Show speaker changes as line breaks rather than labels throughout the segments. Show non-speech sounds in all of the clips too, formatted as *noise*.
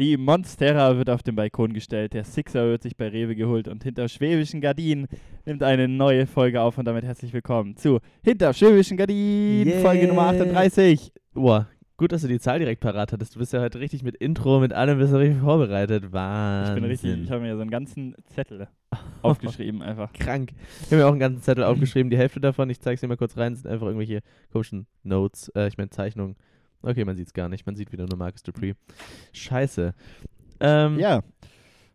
Die Monstera wird auf den Balkon gestellt, der Sixer wird sich bei Rewe geholt und hinter schwäbischen Gardinen nimmt eine neue Folge auf und damit herzlich willkommen zu Hinter schwäbischen Gardinen,
Yeah.
Folge Nummer 38.
Boah, gut, dass du die Zahl direkt parat hattest. Du bist ja heute richtig mit Intro, mit allem bist du richtig vorbereitet. Wahnsinn.
Ich bin richtig, ich habe mir so einen ganzen Zettel *laughs* aufgeschrieben einfach.
krank. Ich habe mir auch einen ganzen Zettel aufgeschrieben. Die Hälfte davon, ich zeige es dir mal kurz rein, sind einfach irgendwelche komischen Notes, äh, ich meine Zeichnungen. Okay, man sieht es gar nicht. Man sieht wieder nur Marcus Dupree. Scheiße. Ähm,
Ja.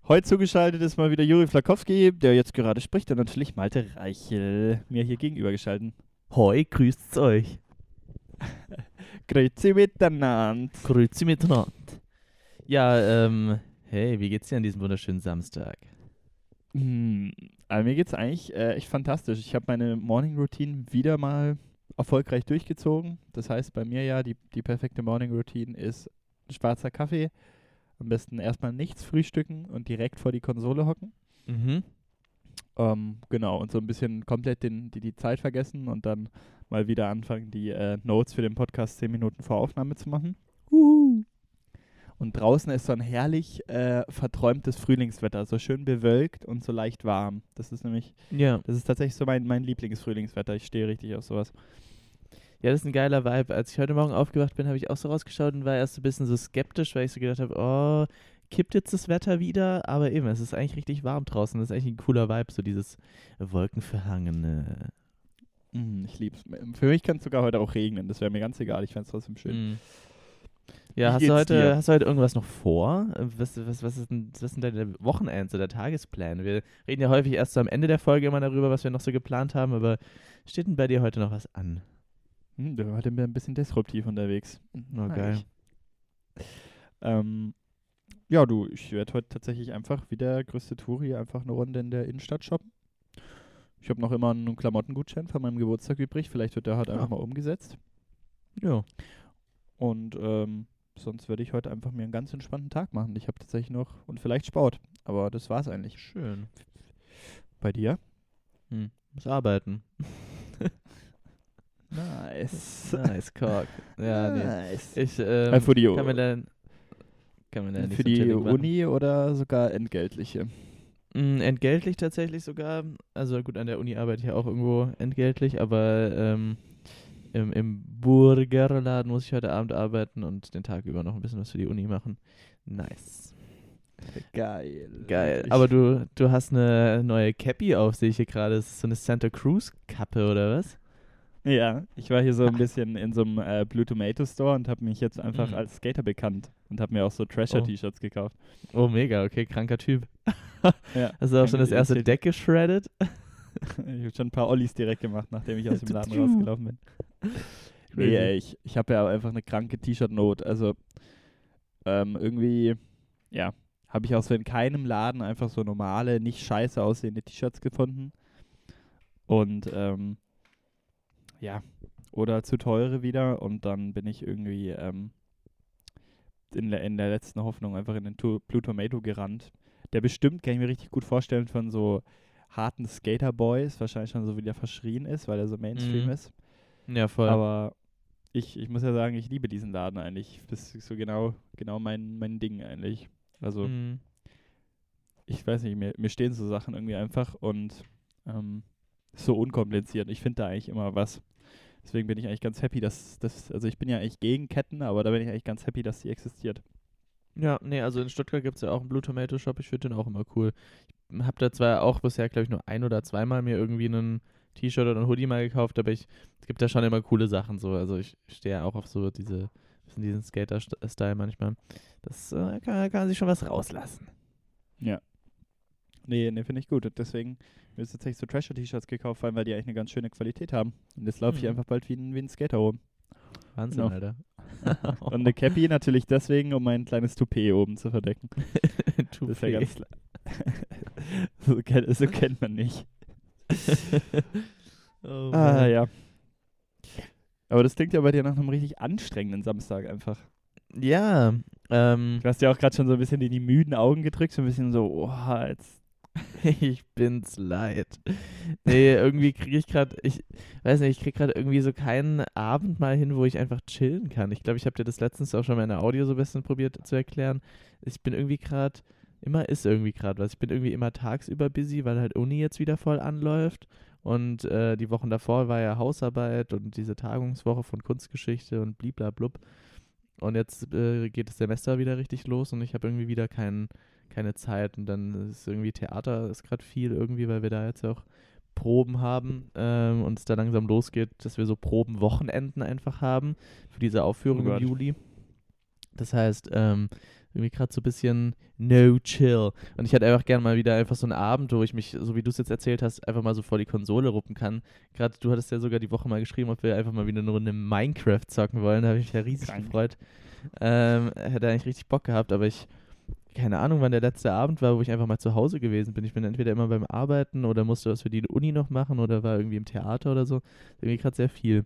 Heute zugeschaltet ist mal wieder Juri Flakowski, der jetzt gerade spricht, und natürlich Malte Reichel, mir hier gegenüber geschalten.
Hoi, grüßt's euch. *laughs*
Grüezi miteinander.
Grüezi miteinander. Ja, ähm, hey, wie geht's dir an diesem wunderschönen Samstag?
Hm, also mir geht's eigentlich äh, echt fantastisch. Ich habe meine Morning Routine wieder mal erfolgreich durchgezogen. Das heißt, bei mir ja, die, die perfekte Morning Routine ist schwarzer Kaffee. Am besten erstmal nichts frühstücken und direkt vor die Konsole hocken.
Mhm.
Ähm, genau, und so ein bisschen komplett den, die, die Zeit vergessen und dann mal wieder anfangen, die äh, Notes für den Podcast zehn Minuten vor Aufnahme zu machen. Und draußen ist so ein herrlich äh, verträumtes Frühlingswetter, so schön bewölkt und so leicht warm. Das ist nämlich,
Ja.
das ist tatsächlich so mein, mein Lieblingsfrühlingswetter. Ich stehe richtig auf sowas.
Ja, das ist ein geiler Vibe. Als ich heute Morgen aufgewacht bin, habe ich auch so rausgeschaut und war erst so ein bisschen so skeptisch, weil ich so gedacht habe, oh, kippt jetzt das Wetter wieder? Aber eben, es ist eigentlich richtig warm draußen. Das ist eigentlich ein cooler Vibe, so dieses wolkenverhangene.
Mm, ich lieb's. Für mich kann es sogar heute auch regnen. Das wäre mir ganz egal. Ich fände es trotzdem schön.
Mm. Ja, hast du, heute,
dir?
hast du heute irgendwas noch vor? Was, was, was, ist denn, was sind deine Wochenends oder Tagespläne? Wir reden ja häufig erst so am Ende der Folge immer darüber, was wir noch so geplant haben, aber steht denn bei dir heute noch was an?
Hm, du heute ein bisschen disruptiv unterwegs.
Oh,
Mag
geil.
Ähm, ja, du, ich werde heute tatsächlich einfach wie der größte Touri einfach eine Runde in der Innenstadt shoppen. Ich habe noch immer einen Klamottengutschein von meinem Geburtstag übrig. Vielleicht wird der heute einfach
Ah.
mal umgesetzt.
Ja.
Und ähm, sonst werde ich heute einfach mir einen ganz entspannten Tag machen. Ich habe tatsächlich noch und vielleicht Sport. Aber das war's eigentlich.
Schön.
Bei dir?
Hm. Muss arbeiten. *laughs*
Nice.
Nice, Cock. Ja, nee.
nice.
Ich ähm,
Äh, für die,
kann mir dann, kann mir dann nicht
für die. Uni oder sogar entgeltliche?
Mm, entgeltlich tatsächlich sogar. Also gut, an der Uni arbeite ich ja auch irgendwo entgeltlich, aber ähm, im, im Burgerladen muss ich heute Abend arbeiten und den Tag über noch ein bisschen was für die Uni machen. Nice.
Geil.
Geil. Aber du, du hast eine neue Cappy auf, sehe ich hier gerade. Das ist so eine Santa Cruz Kappe oder was?
Ja, ich war hier so ein bisschen in so einem äh, Blue Tomato Store und habe mich jetzt einfach
Mhm.
als Skater bekannt und habe mir auch so
Oh.
Trasher-T-Shirts gekauft.
Oh, mega. Okay, kranker Typ. *laughs*
Ja.
Hast du auch schon das erste Deck geschreddet?
Ich habe schon ein paar Ollis direkt gemacht, nachdem ich aus dem *laughs* Laden rausgelaufen bin. Nee, ey, ich, ich habe ja einfach eine kranke T-Shirt-Not. Also ähm, irgendwie, ja, habe ich auch so in keinem Laden einfach so normale, nicht scheiße aussehende T-Shirts gefunden. Und ähm, ja, oder zu teure wieder. Und dann bin ich irgendwie ähm, in, der, in der letzten Hoffnung einfach in den Blue Tomato gerannt. Der bestimmt, kann ich mir richtig gut vorstellen, von so harten Skater-Boys wahrscheinlich schon so wieder verschrien ist, weil er so Mainstream
Mhm.
ist.
Ja, voll.
Aber ich, ich muss ja sagen, ich liebe diesen Laden eigentlich. Das ist so genau, genau mein, mein Ding eigentlich. Also
Mm.
ich weiß nicht, mir, mir stehen so Sachen irgendwie einfach und ähm, so unkompliziert. Ich finde da eigentlich immer was. Deswegen bin ich eigentlich ganz happy, dass das, also ich bin ja eigentlich gegen Ketten, aber da bin ich eigentlich ganz happy, dass die existiert.
Ja, nee, also in Stuttgart gibt es ja auch einen Blue Tomato Shop. Ich finde den auch immer cool. Ich habe da zwar auch bisher, glaube ich, nur ein oder zweimal mir irgendwie einen T-Shirt oder ein Hoodie mal gekauft, aber ich, es gibt da schon immer coole Sachen so. Also ich stehe ja auch auf so diese, diesen Skater-Style manchmal. Das äh, kann, kann sich schon was rauslassen.
Ja. Nee, nee, finde ich gut. Und deswegen mir ist tatsächlich so Trasher-T-Shirts gekauft, vor allem weil die eigentlich eine ganz schöne Qualität haben. Und jetzt laufe ich
Mhm.
einfach bald wie ein, wie ein Skater rum.
Wahnsinn,
Genau.
Alter. *laughs*
Und eine Cappy natürlich deswegen, um mein kleines Toupet oben zu verdecken. *laughs*
Toupet.
Das ist ja ganz. *laughs* *laughs* so, kennt, so kennt man nicht. *laughs*
oh,
Ah, ja. Aber das klingt ja bei dir nach einem richtig anstrengenden Samstag einfach.
Ja, ähm,
Du hast ja auch gerade schon so ein bisschen in die müden Augen gedrückt, so ein bisschen so, oh, jetzt *laughs*
ich bin's leid. Nee, irgendwie kriege ich gerade, ich weiß nicht, ich kriege gerade irgendwie so keinen Abend mal hin, wo ich einfach chillen kann. Ich glaube, ich habe dir das letztens auch schon mal in der Audio so ein bisschen probiert zu erklären. Ich bin irgendwie gerade, immer ist irgendwie gerade was. Ich bin irgendwie immer tagsüber busy, weil halt Uni jetzt wieder voll anläuft. Und äh, die Wochen davor war ja Hausarbeit und diese Tagungswoche von Kunstgeschichte und bliblablub. Und jetzt äh, geht das Semester wieder richtig los und ich habe irgendwie wieder keinen keine Zeit und dann ist irgendwie Theater ist gerade viel irgendwie, weil wir da jetzt auch Proben haben ähm, und es da langsam losgeht, dass wir so Probenwochenenden einfach haben für diese Aufführung
Oh
im. Juli. Das heißt, ähm, irgendwie gerade so ein bisschen no chill. Und ich hätte einfach gerne mal wieder einfach so einen Abend, wo ich mich, so wie du es jetzt erzählt hast, einfach mal so vor die Konsole ruppen kann. Gerade du hattest ja sogar die Woche mal geschrieben, ob wir einfach mal wieder eine Runde Minecraft zocken wollen. Da habe ich mich ja riesig
Krank.
gefreut. Ähm, hätte eigentlich richtig Bock gehabt, aber ich, keine Ahnung, wann der letzte Abend war, wo ich einfach mal zu Hause gewesen bin. Ich bin entweder immer beim Arbeiten oder musste was für die Uni noch machen oder war irgendwie im Theater oder so. Irgendwie gerade sehr viel.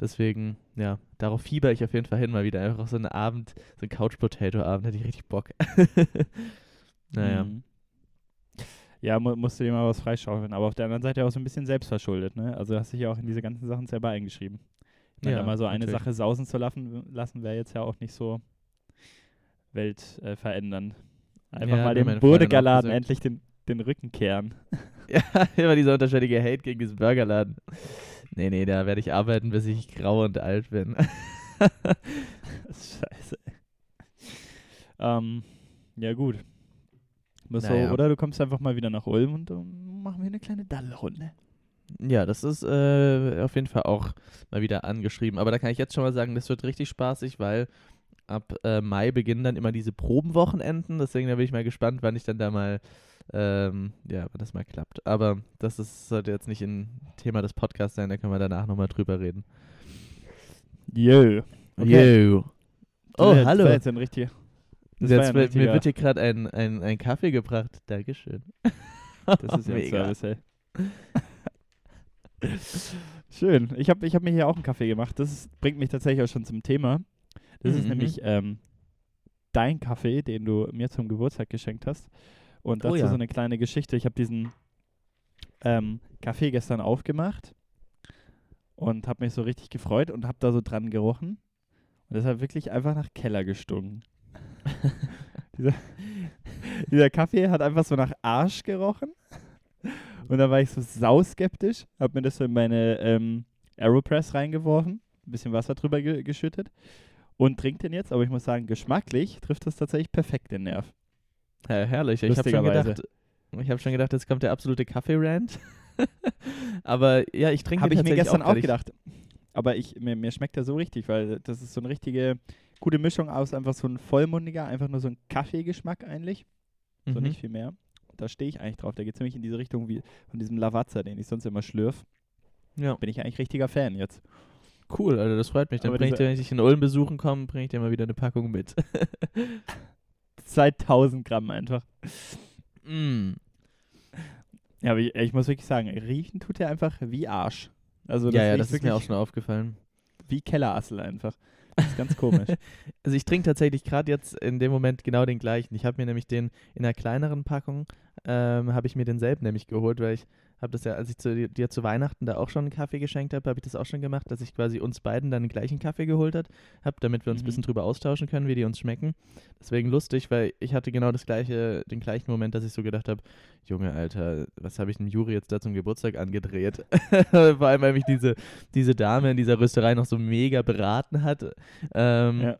Deswegen, ja, darauf fieber ich auf jeden Fall hin, mal wieder einfach so einen Abend, so einen Couch-Potato-Abend, hätte ich richtig Bock. *laughs* naja.
Mhm. Ja, mu musst du dir mal was freischaufeln. Aber auf der anderen Seite auch so ein bisschen selbstverschuldet, ne? Also hast dich ja auch in diese ganzen Sachen selber eingeschrieben.
Ja,
mal so eine
natürlich.
Sache sausen zu lassen, lassen wäre jetzt ja auch nicht so weltverändernd. Äh, verändernd. Einfach
Ja,
mal dem Burgerladen endlich den, den Rücken kehren. *laughs*
Ja, immer dieser unterschwellige Hate gegen diesen Burgerladen. Nee, nee, da werde ich arbeiten, bis ich grau und alt bin. *laughs* *laughs*
Scheiße. Ähm, ja, gut.
Naja.
so, oder du kommst einfach mal wieder nach Ulm und machen wir eine kleine Daddelrunde.
Ja, das ist äh, auf jeden Fall auch mal wieder angeschrieben. Aber da kann ich jetzt schon mal sagen, das wird richtig spaßig, weil ab äh, Mai beginnen dann immer diese Probenwochenenden. Deswegen da bin ich mal gespannt, wann ich dann da mal, ähm, ja, wann das mal klappt. Aber das ist, sollte jetzt nicht ein Thema des Podcasts sein, da können wir danach nochmal drüber reden.
Yo. Okay.
Yo.
Das
Oh,
jetzt-
hallo.
Das war jetzt ein richtiger. Das
Jetzt
ja ein
mir wird hier gerade ein, ein, ein Kaffee gebracht. Dankeschön.
Das ist *laughs* ja
Mega.
Service, ey. Schön. Ich habe ich hab mir hier auch einen Kaffee gemacht. Das ist, bringt mich tatsächlich auch schon zum Thema. Das ist
Mhm,
nämlich ähm, dein Kaffee, den du mir zum Geburtstag geschenkt hast. Und
Oh
dazu
ja.
so eine kleine Geschichte. Ich habe diesen ähm, Kaffee gestern aufgemacht und habe mich so richtig gefreut und habe da so dran gerochen. Und das hat wirklich einfach nach Keller gestunken. *laughs* dieser, dieser Kaffee hat einfach so nach Arsch gerochen. Und da war ich so sauskeptisch, habe mir das so in meine ähm, Aeropress reingeworfen, ein bisschen Wasser drüber ge geschüttet und trinke den jetzt. Aber ich muss sagen, geschmacklich trifft das tatsächlich perfekt den Nerv.
Ja, herrlich. Ich habe schon gedacht, ich habe schon gedacht, jetzt kommt der absolute Kaffee-Rant. *laughs* Aber ja, ich trinke
Habe ich mir gestern auch.
Ich-
gedacht. Aber ich, mir, mir schmeckt der so richtig, weil das ist so eine richtige gute Mischung aus einfach so ein vollmundiger, einfach nur so ein Kaffeegeschmack eigentlich. So
Mhm.
nicht viel mehr. Da stehe ich eigentlich drauf. Der geht ziemlich in diese Richtung wie von diesem Lavazza, den ich sonst immer schlürf.
Ja,
Bin ich eigentlich richtiger Fan jetzt.
Cool, Alter, das freut mich. Dann bringe ich dir, wenn ich dich in Ulm besuchen komme, bringe ich dir mal wieder eine Packung mit. *laughs*
2000 Gramm einfach.
mm.
Ja, aber ich, ich muss wirklich sagen, riechen tut er einfach wie Arsch. Also
Ja, ja,
riecht
das ist mir auch schon aufgefallen.
Wie Kellerassel einfach. Das ist ganz komisch. *laughs*
Also ich trinke tatsächlich gerade jetzt in dem Moment genau den gleichen. Ich habe mir nämlich den in einer kleineren Packung, ähm, habe ich mir denselben nämlich geholt, weil ich habe das ja, als ich zu, dir zu Weihnachten da auch schon einen Kaffee geschenkt habe, habe ich das auch schon gemacht, dass ich quasi uns beiden dann den gleichen Kaffee geholt habe, damit wir uns ein
Mhm.
bisschen drüber austauschen können, wie die uns schmecken. Deswegen lustig, weil ich hatte genau das gleiche, den gleichen Moment, dass ich so gedacht habe, Junge, Alter, was habe ich dem Juri jetzt da zum Geburtstag angedreht? *laughs* Vor allem, weil mich diese, diese Dame in dieser Rösterei noch so mega beraten hat. Ähm,
Ja.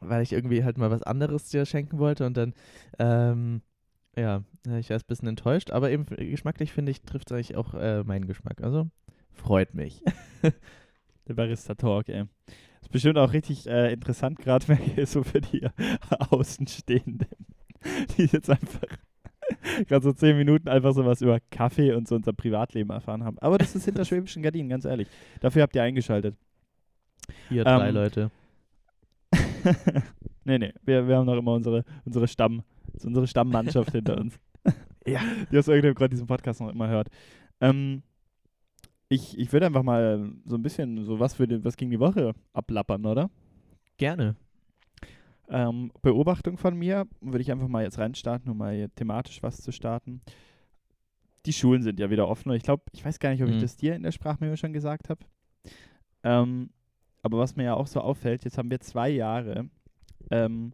Weil ich irgendwie halt mal was anderes dir schenken wollte und dann, ähm, ja, äh, ich war ein bisschen enttäuscht, aber eben geschmacklich finde ich, trifft es eigentlich auch äh, meinen Geschmack. Also freut mich. *laughs*
Der Barista-Talk, ey. Ist bestimmt auch richtig äh, interessant, gerade so für die *laughs* Außenstehenden, die jetzt einfach *laughs* gerade so zehn Minuten einfach so was über Kaffee und so unser Privatleben erfahren haben. Aber das ist hinter schwäbischen Gardinen, ganz ehrlich. Dafür habt ihr eingeschaltet.
Hier drei
Ähm,
Leute.
Nee, nee, wir, wir haben noch immer unsere, unsere Stamm, unsere Stammmannschaft hinter uns. *laughs*
Ja.
Die aus irgendeinem Grund diesen Podcast noch immer hört. Ähm, ich, ich würde einfach mal so ein bisschen so was für den, was gegen die Woche ablappern, oder?
Gerne.
Ähm, Beobachtung von mir würde ich einfach mal jetzt reinstarten, um mal thematisch was zu starten. die Schulen sind ja wieder offen ich glaube, ich weiß gar nicht, ob ich
Mhm.
das dir in der Sprachmemo schon gesagt habe. Ähm, aber was mir ja auch so auffällt, jetzt haben wir zwei Jahre ähm,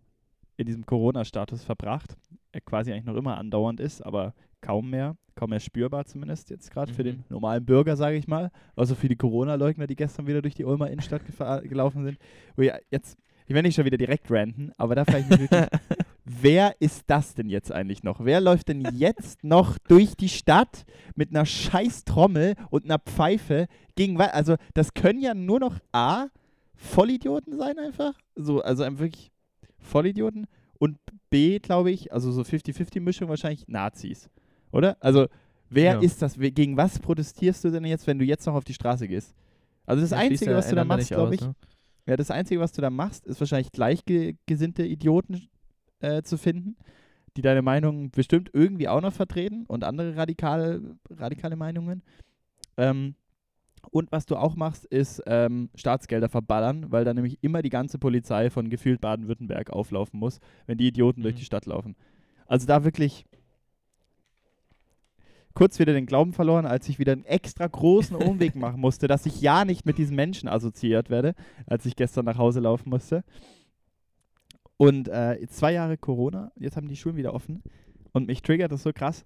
in diesem Corona-Status verbracht, der quasi eigentlich noch immer andauernd ist, aber kaum mehr, kaum mehr spürbar zumindest jetzt gerade für
Mhm.
den normalen Bürger, sage ich mal. Also für die Corona-Leugner, die gestern wieder durch die Ulmer Innenstadt *laughs* gelaufen sind. Wo ja jetzt, ich werde nicht schon wieder direkt ranten, aber da frage ich mich wirklich, *laughs* wer ist das denn jetzt eigentlich noch? Wer läuft denn jetzt noch durch die Stadt mit einer scheiß Trommel und einer Pfeife gegen Also, das können ja nur noch A, Vollidioten sein einfach. So, also wirklich Vollidioten. Und B, glaube ich, also so 50-50-Mischung wahrscheinlich Nazis. Oder? Also, wer
Ja.
ist das? Gegen was protestierst du denn jetzt, wenn du jetzt noch auf die Straße gehst? Also das
schließt
Einzige, was du da machst, glaube
aus,
ich,
ne?
ja, das Einzige, was du da machst, ist wahrscheinlich gleichgesinnte Idioten äh, zu finden, die deine Meinung bestimmt irgendwie auch noch vertreten und andere radikale, radikale Meinungen. Ähm, und was du auch machst, ist ähm, Staatsgelder verballern, weil dann nämlich immer die ganze Polizei von gefühlt Baden-Württemberg auflaufen muss, wenn die Idioten durch
Mhm.
die Stadt laufen. Also da wirklich kurz wieder den Glauben verloren, als ich wieder einen extra großen Umweg *laughs* machen musste, dass ich ja nicht mit diesen Menschen assoziiert werde, als ich gestern nach Hause laufen musste. Und äh, zwei Jahre Corona, jetzt haben die Schulen wieder offen und mich triggert das so krass,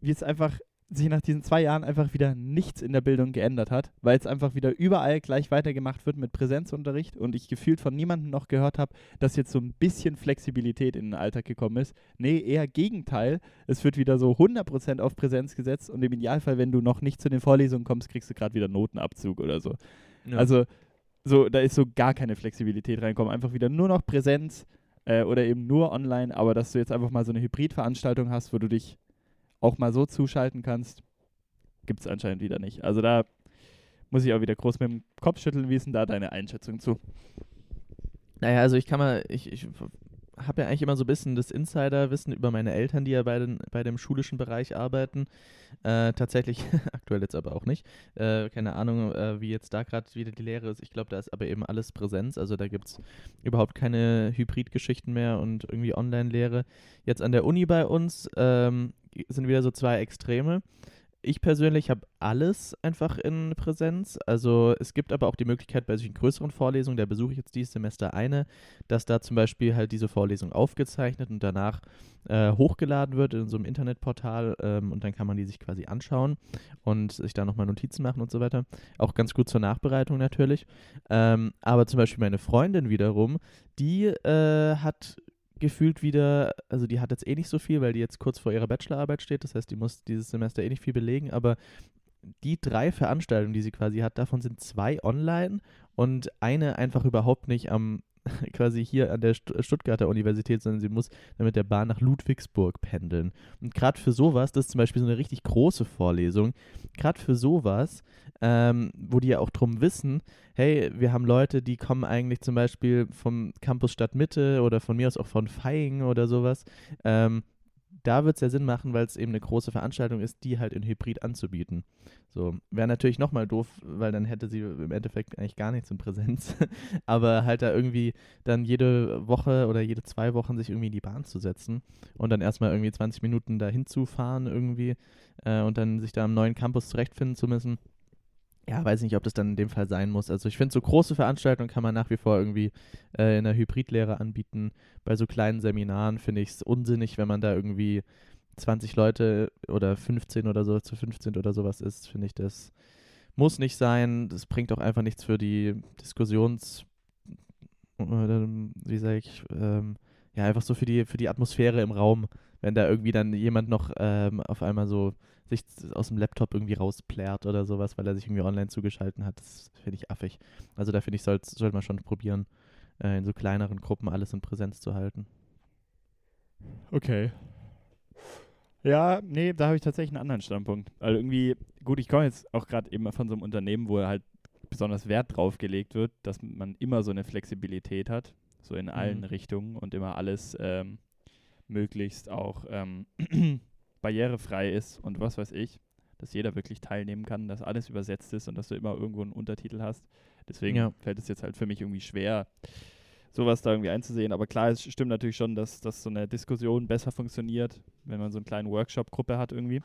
wie es einfach sich nach diesen zwei Jahren einfach wieder nichts in der Bildung geändert hat, weil es einfach wieder überall gleich weitergemacht wird mit Präsenzunterricht und ich gefühlt von niemandem noch gehört habe, dass jetzt so ein bisschen Flexibilität in den Alltag gekommen ist. Nee, eher Gegenteil. Es wird wieder so 100% auf Präsenz gesetzt und im Idealfall, wenn du noch nicht zu den Vorlesungen kommst, kriegst du gerade wieder Notenabzug oder so.
Ja.
Also so, da ist so gar keine Flexibilität reinkommen. Einfach wieder nur noch Präsenz äh, oder eben nur online, aber dass du jetzt einfach mal so eine Hybridveranstaltung hast, wo du dich auch mal so zuschalten kannst, gibt es anscheinend wieder nicht. Also da muss ich auch wieder groß mit dem Kopf schütteln. Wie ist denn da deine Einschätzung zu?
Naja, also ich kann mal, ich, ich habe ja eigentlich immer so ein bisschen das Insiderwissen über meine Eltern, die ja bei, den, bei dem schulischen Bereich arbeiten. Äh, tatsächlich, *laughs* aktuell jetzt aber auch nicht. Äh, keine Ahnung, äh, wie jetzt da gerade wieder die Lehre ist. Ich glaube, da ist aber eben alles Präsenz. Also da gibt es überhaupt keine Hybridgeschichten mehr und irgendwie Online-Lehre. Jetzt an der Uni bei uns ähm, sind wieder so zwei Extreme. Ich persönlich habe alles einfach in Präsenz. Also es gibt aber auch die Möglichkeit bei solchen größeren Vorlesungen, da besuche ich jetzt dieses Semester eine, dass da zum Beispiel halt diese Vorlesung aufgezeichnet und danach äh, hochgeladen wird in so einem Internetportal ähm, und dann kann man die sich quasi anschauen und sich da nochmal Notizen machen und so weiter. Auch ganz gut zur Nachbereitung natürlich. Ähm, aber zum Beispiel meine Freundin wiederum, die äh, hat gefühlt wieder, also die hat jetzt eh nicht so viel, weil die jetzt kurz vor ihrer Bachelorarbeit steht. Das heißt, die muss dieses Semester eh nicht viel belegen, aber die drei Veranstaltungen, die sie quasi hat, davon sind zwei online und eine einfach überhaupt nicht am *laughs* quasi hier an der St Stuttgarter Universität, sondern sie muss dann mit der Bahn nach Ludwigsburg pendeln. Und gerade für sowas, das ist zum Beispiel so eine richtig große Vorlesung, gerade für sowas, ähm, wo die ja auch drum wissen, hey, wir haben Leute, die kommen eigentlich zum Beispiel vom Campus Stadtmitte oder von mir aus auch von Feying oder sowas, ähm, da wird es ja Sinn machen, weil es eben eine große Veranstaltung ist, die halt in Hybrid anzubieten. So, wäre natürlich nochmal doof, weil dann hätte sie im Endeffekt eigentlich gar nichts in Präsenz. *laughs* Aber halt da irgendwie dann jede Woche oder jede zwei Wochen sich irgendwie in die Bahn zu setzen und dann erstmal irgendwie 20 Minuten dahin zu fahren irgendwie äh, und dann sich da am neuen Campus zurechtfinden zu müssen. Ja, weiß nicht, ob das dann in dem Fall sein muss. Also ich finde, so große Veranstaltungen kann man nach wie vor irgendwie äh, in der Hybridlehre anbieten. Bei so kleinen Seminaren finde ich es unsinnig, wenn man da irgendwie 20 Leute oder 15 oder so zu 15 oder sowas ist, finde ich das muss nicht sein. Das bringt auch einfach nichts für die Diskussions, äh, wie sage ich, ähm, ja, einfach so für die, für die Atmosphäre im Raum, wenn da irgendwie dann jemand noch ähm, auf einmal so sich aus dem Laptop irgendwie rausplärt oder sowas, weil er sich irgendwie online zugeschalten hat. Das finde ich affig. Also da finde ich, sollte sollt man schon probieren, äh, in so kleineren Gruppen alles in Präsenz zu halten.
Okay. Ja, nee, da habe ich tatsächlich einen anderen Standpunkt. Also irgendwie, gut, ich komme jetzt auch gerade eben von so einem Unternehmen, wo halt besonders Wert drauf gelegt wird, dass man immer so eine Flexibilität hat, so in allen
Mhm.
Richtungen und immer alles ähm, möglichst auch ähm, barrierefrei ist und was weiß ich, dass jeder wirklich teilnehmen kann, dass alles übersetzt ist und dass du immer irgendwo einen Untertitel hast. Deswegen
Ja.
fällt es jetzt halt für mich irgendwie schwer, sowas da irgendwie einzusehen. Aber klar, es stimmt natürlich schon, dass, dass so eine Diskussion besser funktioniert, wenn man so eine kleine Workshop-Gruppe hat irgendwie.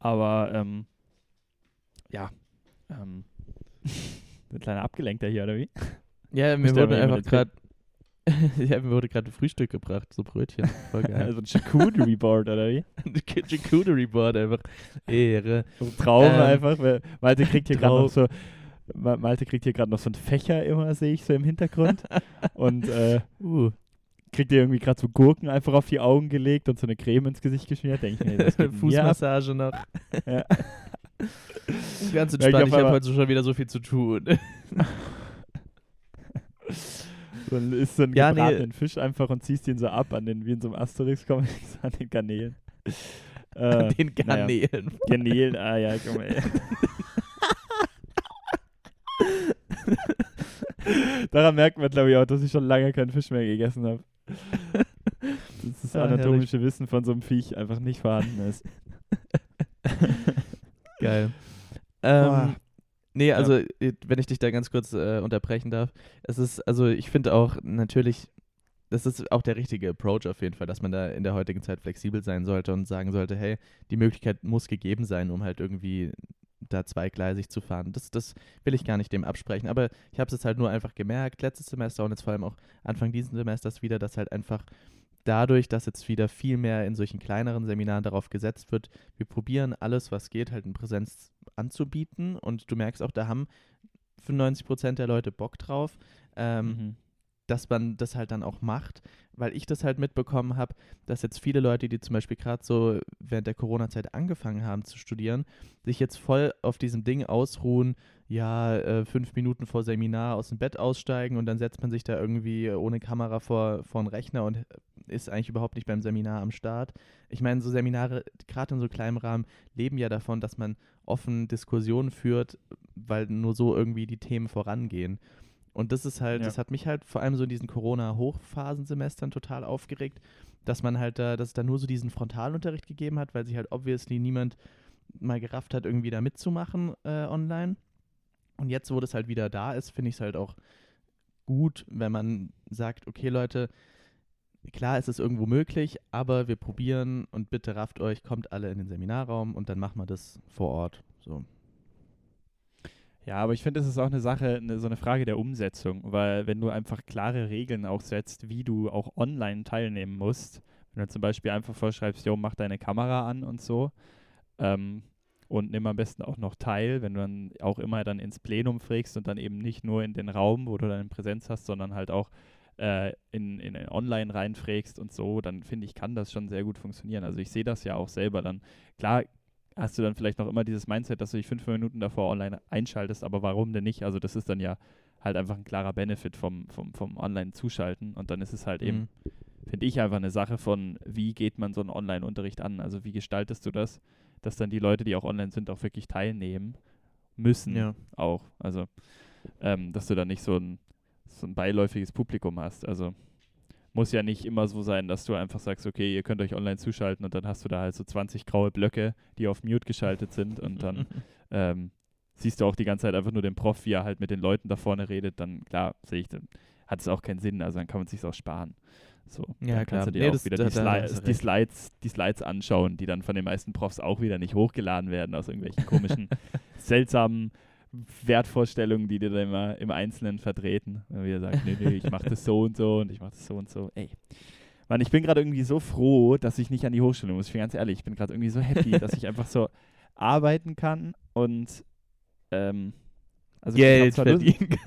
Aber ähm, ja, ähm, *laughs* ein kleiner Abgelenkter hier, oder wie?
Ja, mir wurde einfach gerade *laughs* ja, mir wurde gerade Frühstück gebracht, so Brötchen. Voll *laughs* geil.
Also ein Charcuterie Board, oder wie? *laughs*
Charcuterie Board einfach. Ehre.
So ein Traum
Ähm,
einfach. Malte kriegt hier gerade noch so Ma- Malte kriegt hier gerade noch so einen Fächer immer, sehe ich so im Hintergrund. und äh,
Uh.
kriegt hier irgendwie gerade so Gurken einfach auf die Augen gelegt und so eine Creme ins Gesicht geschmiert. Denke ich mir, das.
Fußmassage noch.
Ja.
Ganz
ich
entspannt,
glaub
ich habe heute schon wieder so viel zu tun.
So ein, isst so einen
Ja, nee.
gebratenen Fisch einfach und ziehst ihn so ab an den, wie in so einem Asterix-Comic, so *laughs* an den Garnelen. *laughs* Äh,
Den
naja.
Garnelen.
Garnelen, ah ja, komm ey. *laughs* Daran merkt man, glaube ich, auch, dass ich schon lange keinen Fisch mehr gegessen habe. Dass das
Ah,
anatomische Wissen von so einem Viech einfach nicht vorhanden ist.
Geil. Ähm, nee, also, äh, wenn ich dich da ganz kurz äh, unterbrechen darf. Es ist, also, ich finde auch natürlich, das ist auch der richtige Approach auf jeden Fall, dass man da in der heutigen Zeit flexibel sein sollte und sagen sollte, hey, die Möglichkeit muss gegeben sein, um halt irgendwie da zweigleisig zu fahren. Das, das will ich gar nicht dem absprechen. Aber ich habe es jetzt halt nur einfach gemerkt, letztes Semester und jetzt vor allem auch Anfang dieses Semesters wieder, dass halt einfach dadurch, dass jetzt wieder viel mehr in solchen kleineren Seminaren darauf gesetzt wird, wir probieren alles, was geht, halt in Präsenz anzubieten. Und du merkst auch, da haben 95 Prozent der Leute Bock drauf. Ähm,
Mhm.
dass man das halt dann auch macht, weil ich das halt mitbekommen habe, dass jetzt viele Leute, die zum Beispiel gerade so während der Corona-Zeit angefangen haben zu studieren, sich jetzt voll auf diesem Ding ausruhen, ja, äh, fünf Minuten vor Seminar aus dem Bett aussteigen und dann setzt man sich da irgendwie ohne Kamera vor, vor einen Rechner und ist eigentlich überhaupt nicht beim Seminar am Start. Ich meine, so Seminare, gerade in so kleinem Rahmen, leben ja davon, dass man offen Diskussionen führt, weil nur so irgendwie die Themen vorangehen. Und das ist halt,
Ja.
das hat mich halt vor allem so in diesen Corona-Hochphasensemestern total aufgeregt, dass man halt da, dass es da nur so diesen Frontalunterricht gegeben hat, weil sich halt obviously niemand mal gerafft hat, irgendwie da mitzumachen äh, online. Und jetzt, wo das halt wieder da ist, finde ich es halt auch gut, wenn man sagt, okay Leute, klar ist es irgendwo möglich, aber wir probieren und bitte rafft euch, kommt alle in den Seminarraum und dann machen wir das vor Ort. So.
Ja, aber ich finde, es ist auch eine Sache, eine, so eine Frage der Umsetzung, weil wenn du einfach klare Regeln auch setzt, wie du auch online teilnehmen musst, wenn du zum Beispiel einfach vorschreibst, jo, mach deine Kamera an und so, ähm, und nimm am besten auch noch teil, wenn du dann auch immer dann ins Plenum frägst und dann eben nicht nur in den Raum, wo du deine Präsenz hast, sondern halt auch äh, in, in, in online reinfrägst und so, dann finde ich, kann das schon sehr gut funktionieren. Also ich sehe das ja auch selber dann. Klar hast du dann vielleicht noch immer dieses Mindset, dass du dich fünf Minuten davor online einschaltest, aber warum denn nicht? Also das ist dann ja halt einfach ein klarer Benefit vom, vom, vom Online-Zuschalten und dann ist es halt eben,
Mhm.
finde ich, einfach eine Sache von, wie geht man so einen Online-Unterricht an? Also wie gestaltest du das, dass dann die Leute, die auch online sind, auch wirklich teilnehmen müssen
Ja.
auch. Also ähm, dass du dann nicht so ein, so ein beiläufiges Publikum hast. Also muss ja nicht immer so sein, dass du einfach sagst, okay, ihr könnt euch online zuschalten und dann hast du da halt so 20 graue Blöcke, die auf Mute geschaltet sind und dann *laughs* ähm, siehst du auch die ganze Zeit einfach nur den Prof, wie er halt mit den Leuten da vorne redet, dann klar, sehe ich, dann hat es auch keinen Sinn, also dann kann man sich auch sparen. So,
Ja, klar.
kannst du dir
Nee,
auch
das-
wieder
da-
die,
da hast
Sli
du
die. Slides, die Slides anschauen, die dann von den meisten Profs auch wieder nicht hochgeladen werden aus irgendwelchen *laughs* komischen, seltsamen Wertvorstellungen, die dir dann immer im Einzelnen vertreten. Wenn wir sagen, nee, nee, ich mache das so und so und ich mache das so und so. Ey. Mann, ich bin gerade irgendwie so froh, dass ich nicht an die Hochschule muss. Ich bin ganz ehrlich, ich bin gerade irgendwie so happy, dass ich einfach so arbeiten kann und ähm, also
Geld verdienen. *laughs*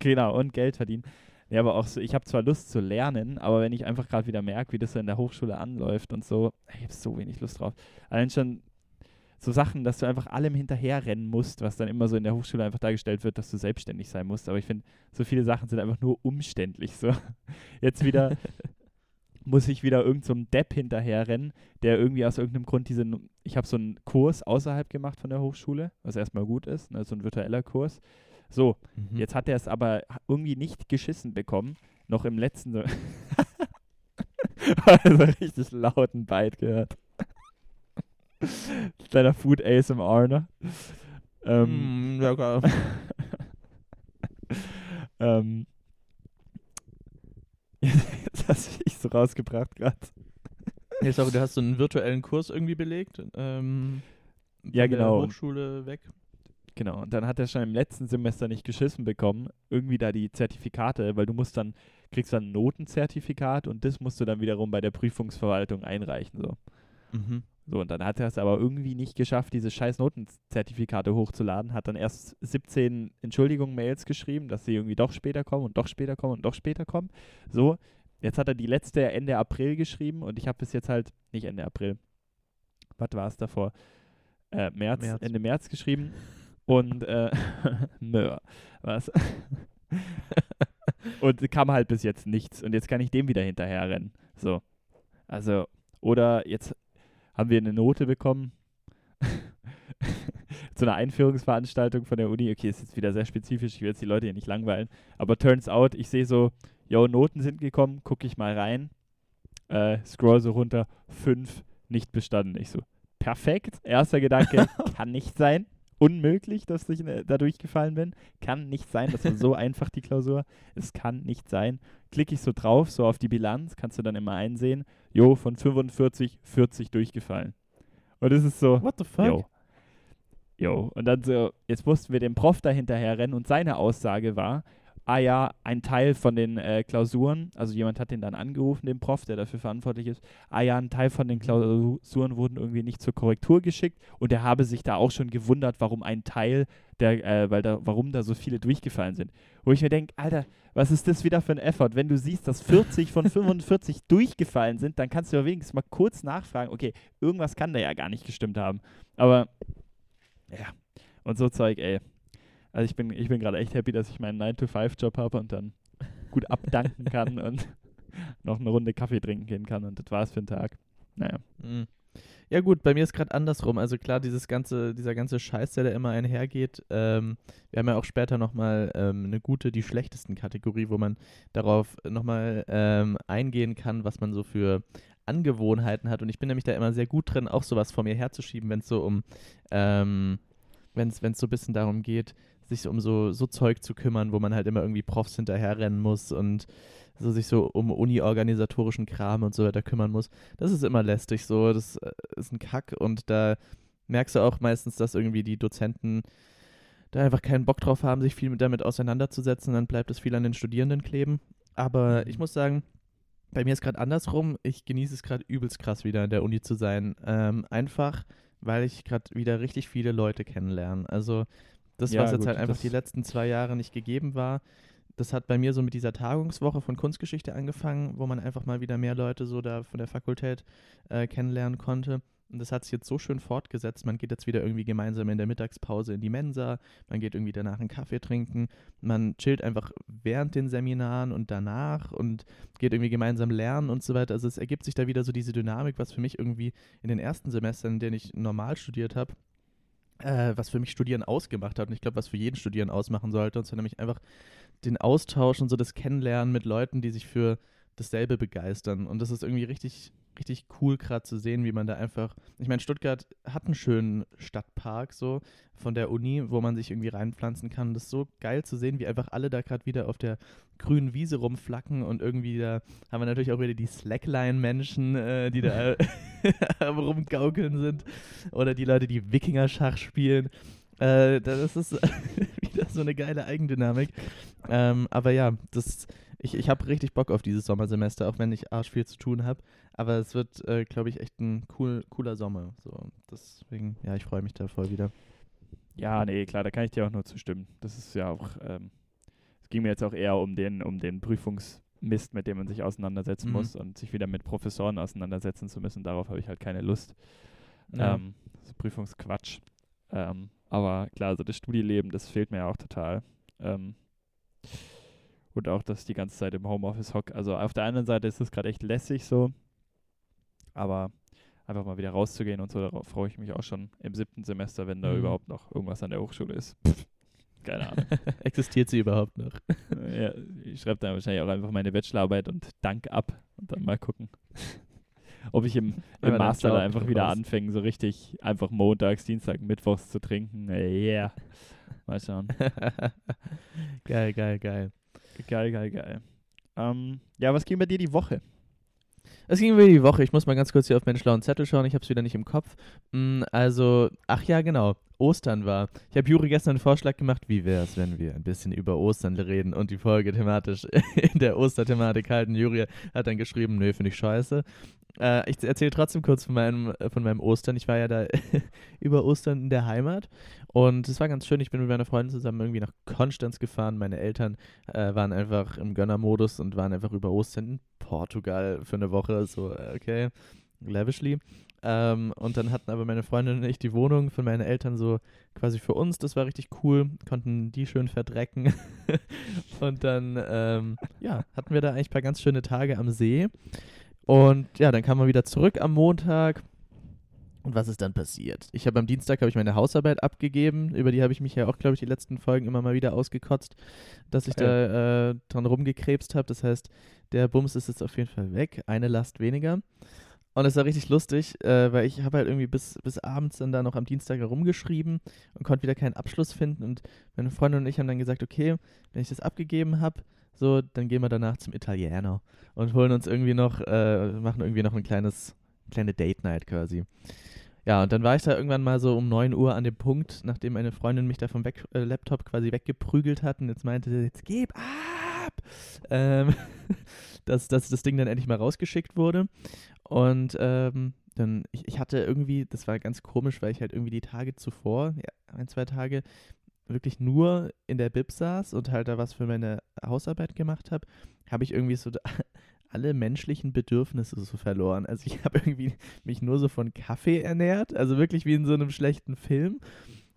Genau, und Geld verdienen. Ja, aber auch so, ich habe zwar Lust zu lernen, aber wenn ich einfach gerade wieder merke, wie das so in der Hochschule anläuft und so, ich habe so wenig Lust drauf. Allein schon so Sachen, dass du einfach allem hinterherrennen musst, was dann immer so in der Hochschule einfach dargestellt wird, dass du selbstständig sein musst. Aber ich finde, so viele Sachen sind einfach nur umständlich. So. *laughs* Jetzt wieder *laughs* muss ich wieder irgendeinem so Depp hinterherrennen, der irgendwie aus irgendeinem Grund diesen, ich habe so einen Kurs außerhalb gemacht von der Hochschule, was erstmal gut ist, ne, so ein virtueller Kurs. So,
Mhm.
Jetzt hat er es aber irgendwie nicht geschissen bekommen. Noch im letzten. Also *laughs* richtig lauten Bite gehört. *laughs* Kleiner Food ASMR, ne? Ähm,
Mm, ja, klar. *laughs*
ähm, jetzt hast du mich so rausgebracht gerade.
Nee, sorry, du hast so einen virtuellen Kurs irgendwie belegt. Ähm,
Ja, genau.
Der Hochschule weg.
Genau, und dann hat er schon im letzten Semester nicht geschissen bekommen, irgendwie da die Zertifikate, weil du musst dann, kriegst dann ein Notenzertifikat und das musst du dann wiederum bei der Prüfungsverwaltung einreichen. So.
Mhm.
So, und dann hat er es aber irgendwie nicht geschafft, diese scheiß Notenzertifikate hochzuladen, hat dann erst 17 Entschuldigung-Mails geschrieben, dass sie irgendwie doch später kommen und doch später kommen und doch später kommen. So, jetzt hat er die letzte Ende April geschrieben und ich habe bis jetzt halt, nicht Ende April, was war es davor? Äh, März,
März.
Ende März geschrieben *laughs* und äh, *laughs* Mör, was? *laughs* und kam halt bis jetzt nichts und jetzt kann ich dem wieder hinterherrennen. So, also, oder jetzt haben wir eine Note bekommen *laughs* zu einer Einführungsveranstaltung von der Uni. Okay, ist jetzt wieder sehr spezifisch, ich will jetzt die Leute hier nicht langweilen. Aber turns out, ich sehe so, yo, Noten sind gekommen, gucke ich mal rein, äh, scroll so runter, fünf nicht bestanden. Ich so, perfekt. Erster Gedanke, kann nicht sein. Unmöglich, dass ich äh, da durchgefallen bin. Kann nicht sein. Das war so *laughs* einfach, die Klausur. Es kann nicht sein. Klicke ich so drauf, so auf die Bilanz, kannst du dann immer einsehen. Jo, von 45, 40 durchgefallen. Und es ist so,
What the fuck?
Jo. Jo. Und dann so, jetzt mussten wir dem Prof da hinterher rennen und seine Aussage war, ah ja, ein Teil von den äh, Klausuren, also jemand hat den dann angerufen, den Prof, der dafür verantwortlich ist, ah ja, ein Teil von den Klausuren wurden irgendwie nicht zur Korrektur geschickt und er habe sich da auch schon gewundert, warum ein Teil der, äh, weil da, warum da so viele durchgefallen sind. Wo ich mir denke, Alter, was ist das wieder für ein Effort? Wenn du siehst, dass 40 von 45 *laughs* durchgefallen sind, dann kannst du ja wenigstens mal kurz nachfragen, okay, irgendwas kann da ja gar nicht gestimmt haben. Aber ja, und so Zeug, ey. Also ich bin, ich bin gerade echt happy, dass ich meinen 9-to-5-Job habe und dann gut abdanken kann *laughs* und noch eine Runde Kaffee trinken gehen kann und das war's für den Tag. Naja.
Mhm. Ja gut, bei mir ist gerade andersrum. Also klar, dieses ganze, dieser ganze Scheiß, der da immer einhergeht. Ähm, wir haben ja auch später nochmal ähm, eine gute, die schlechtesten Kategorie, wo man darauf nochmal ähm, eingehen kann, was man so für Angewohnheiten hat. Und ich bin nämlich da immer sehr gut drin, auch sowas vor mir herzuschieben, wenn es so um, ähm, wenn es so ein bisschen darum geht, sich um so, so Zeug zu kümmern, wo man halt immer irgendwie Profs hinterherrennen muss und so sich so um uni-organisatorischen Kram und so weiter kümmern muss. Das ist immer lästig so, das äh, ist ein Kack und da merkst du auch meistens, dass irgendwie die Dozenten da einfach keinen Bock drauf haben, sich viel mit damit auseinanderzusetzen, dann bleibt es viel an den Studierenden kleben. Aber ich muss sagen, bei mir ist gerade andersrum. Ich genieße es gerade übelst krass, wieder in der Uni zu sein. Ähm, einfach, weil ich gerade wieder richtig viele Leute kennenlerne. Also das,
Ja,
was jetzt
gut,
halt einfach die letzten zwei Jahre nicht gegeben war, das hat bei mir so mit dieser Tagungswoche von Kunstgeschichte angefangen, wo man einfach mal wieder mehr Leute so da von der Fakultät äh, kennenlernen konnte. Und das hat sich jetzt so schön fortgesetzt. Man geht jetzt wieder irgendwie gemeinsam in der Mittagspause in die Mensa, man geht irgendwie danach einen Kaffee trinken, man chillt einfach während den Seminaren und danach und geht irgendwie gemeinsam lernen und so weiter. Also es ergibt sich da wieder so diese Dynamik, was für mich irgendwie in den ersten Semestern, in denen ich normal studiert habe, äh, was für mich Studieren ausgemacht hat und ich glaube, was für jeden Studieren ausmachen sollte. Und zwar nämlich einfach den Austausch und so das Kennenlernen mit Leuten, die sich für dasselbe begeistern. Und das ist irgendwie richtig, richtig cool gerade zu sehen, wie man da einfach, ich meine, Stuttgart hat einen schönen Stadtpark so von der Uni, wo man sich irgendwie reinpflanzen kann. Und das ist so geil zu sehen, wie einfach alle da gerade wieder auf der grünen Wiese rumflacken und irgendwie da haben wir natürlich auch wieder die Slackline-Menschen, äh, die da *laughs* *laughs* rumgaukeln sind oder die Leute, die Wikinger-Schach spielen. Äh, das ist *laughs* wieder so eine geile Eigendynamik. Ähm, aber ja, das, ich, ich habe richtig Bock auf dieses Sommersemester, auch wenn ich arsch viel zu tun habe. Aber es wird, äh, glaube ich, echt ein cool, cooler Sommer. So, deswegen, ja, ich freue mich da voll wieder.
Ja, nee, klar, da kann ich dir auch nur zustimmen. Das ist ja auch, ähm, es ging mir jetzt auch eher um den, um den Prüfungsmist, mit dem man sich auseinandersetzen
Mhm.
muss und sich wieder mit Professoren auseinandersetzen zu müssen. Darauf habe ich halt keine Lust.
Ja.
Ähm, so Prüfungsquatsch. Ähm, aber klar, so das Studieleben, das fehlt mir ja auch total. Ähm, und auch, dass ich die ganze Zeit im Homeoffice hock. Also auf der einen Seite ist es gerade echt lässig so, aber einfach mal wieder rauszugehen und so, darauf freue ich mich auch schon im siebten Semester, wenn da
Mhm.
überhaupt noch irgendwas an der Hochschule ist. Pff, keine Ahnung. *laughs*
Existiert sie überhaupt noch?
ja, ich schreibe dann wahrscheinlich auch einfach meine Bachelorarbeit und Dank ab und dann mal gucken. Ob ich im, im Master da einfach wieder anfange, so richtig einfach montags, Dienstag, Mittwochs zu trinken. Yeah. Mal schauen. *laughs*
geil, geil, geil.
Geil, geil, geil. Ähm, ja, was ging bei dir die Woche?
Es ging wieder die Woche. Ich muss mal ganz kurz hier auf meinen schlauen Zettel schauen. Ich habe es wieder nicht im Kopf. Mm, Also, ach ja, genau. Ostern war. Ich habe Juri gestern einen Vorschlag gemacht. Wie wäre es, wenn wir ein bisschen über Ostern reden und die Folge thematisch *laughs* in der Osterthematik halten? Juri hat dann geschrieben, nö, finde ich scheiße. Äh, ich erzähle trotzdem kurz von meinem, äh, von meinem Ostern. Ich war ja da *laughs* über Ostern in der Heimat und es war ganz schön. Ich bin mit meiner Freundin zusammen irgendwie nach Konstanz gefahren. Meine Eltern äh, waren einfach im Gönnermodus und waren einfach über Ostern in Portugal für eine Woche. So, äh, okay, lavishly. Ähm, und dann hatten aber meine Freundin und ich die Wohnung von meinen Eltern so quasi für uns. Das war richtig cool. Konnten die schön verdrecken. *laughs* und dann, ähm, ja, hatten wir da eigentlich ein paar ganz schöne Tage am See. Und ja, dann kam man wieder zurück am Montag. Und was ist dann passiert? Ich habe am Dienstag habe ich meine Hausarbeit abgegeben, über die habe ich mich ja auch, glaube ich, die letzten Folgen immer mal wieder ausgekotzt, dass ich da äh, dran rumgekrebst habe. Das heißt, der Bums ist jetzt auf jeden Fall weg, eine Last weniger. Und es war richtig lustig, äh, weil ich habe halt irgendwie bis, bis abends dann da noch am Dienstag herumgeschrieben und konnte wieder keinen Abschluss finden. Und meine Freundin und ich haben dann gesagt, okay, wenn ich das abgegeben habe, so, dann gehen wir danach zum Italiener und holen uns irgendwie noch, äh, machen irgendwie noch ein kleines, kleine Date Night quasi. Ja, und dann war ich da irgendwann mal so um 9 Uhr an dem Punkt, nachdem meine Freundin mich da vom Weg äh, Laptop quasi weggeprügelt hat und jetzt meinte sie, jetzt gib ab, ähm, *laughs* dass, dass das Ding dann endlich mal rausgeschickt wurde. Und ähm, dann, ich, ich hatte irgendwie, das war ganz komisch, weil ich halt irgendwie die Tage zuvor, ja, ein, zwei Tage, wirklich nur in der Bib saß und halt da was für meine Hausarbeit gemacht habe, habe ich irgendwie so alle menschlichen Bedürfnisse so verloren. Also ich *laughs* habe irgendwie mich nur so von Kaffee ernährt, also wirklich wie in so einem schlechten Film.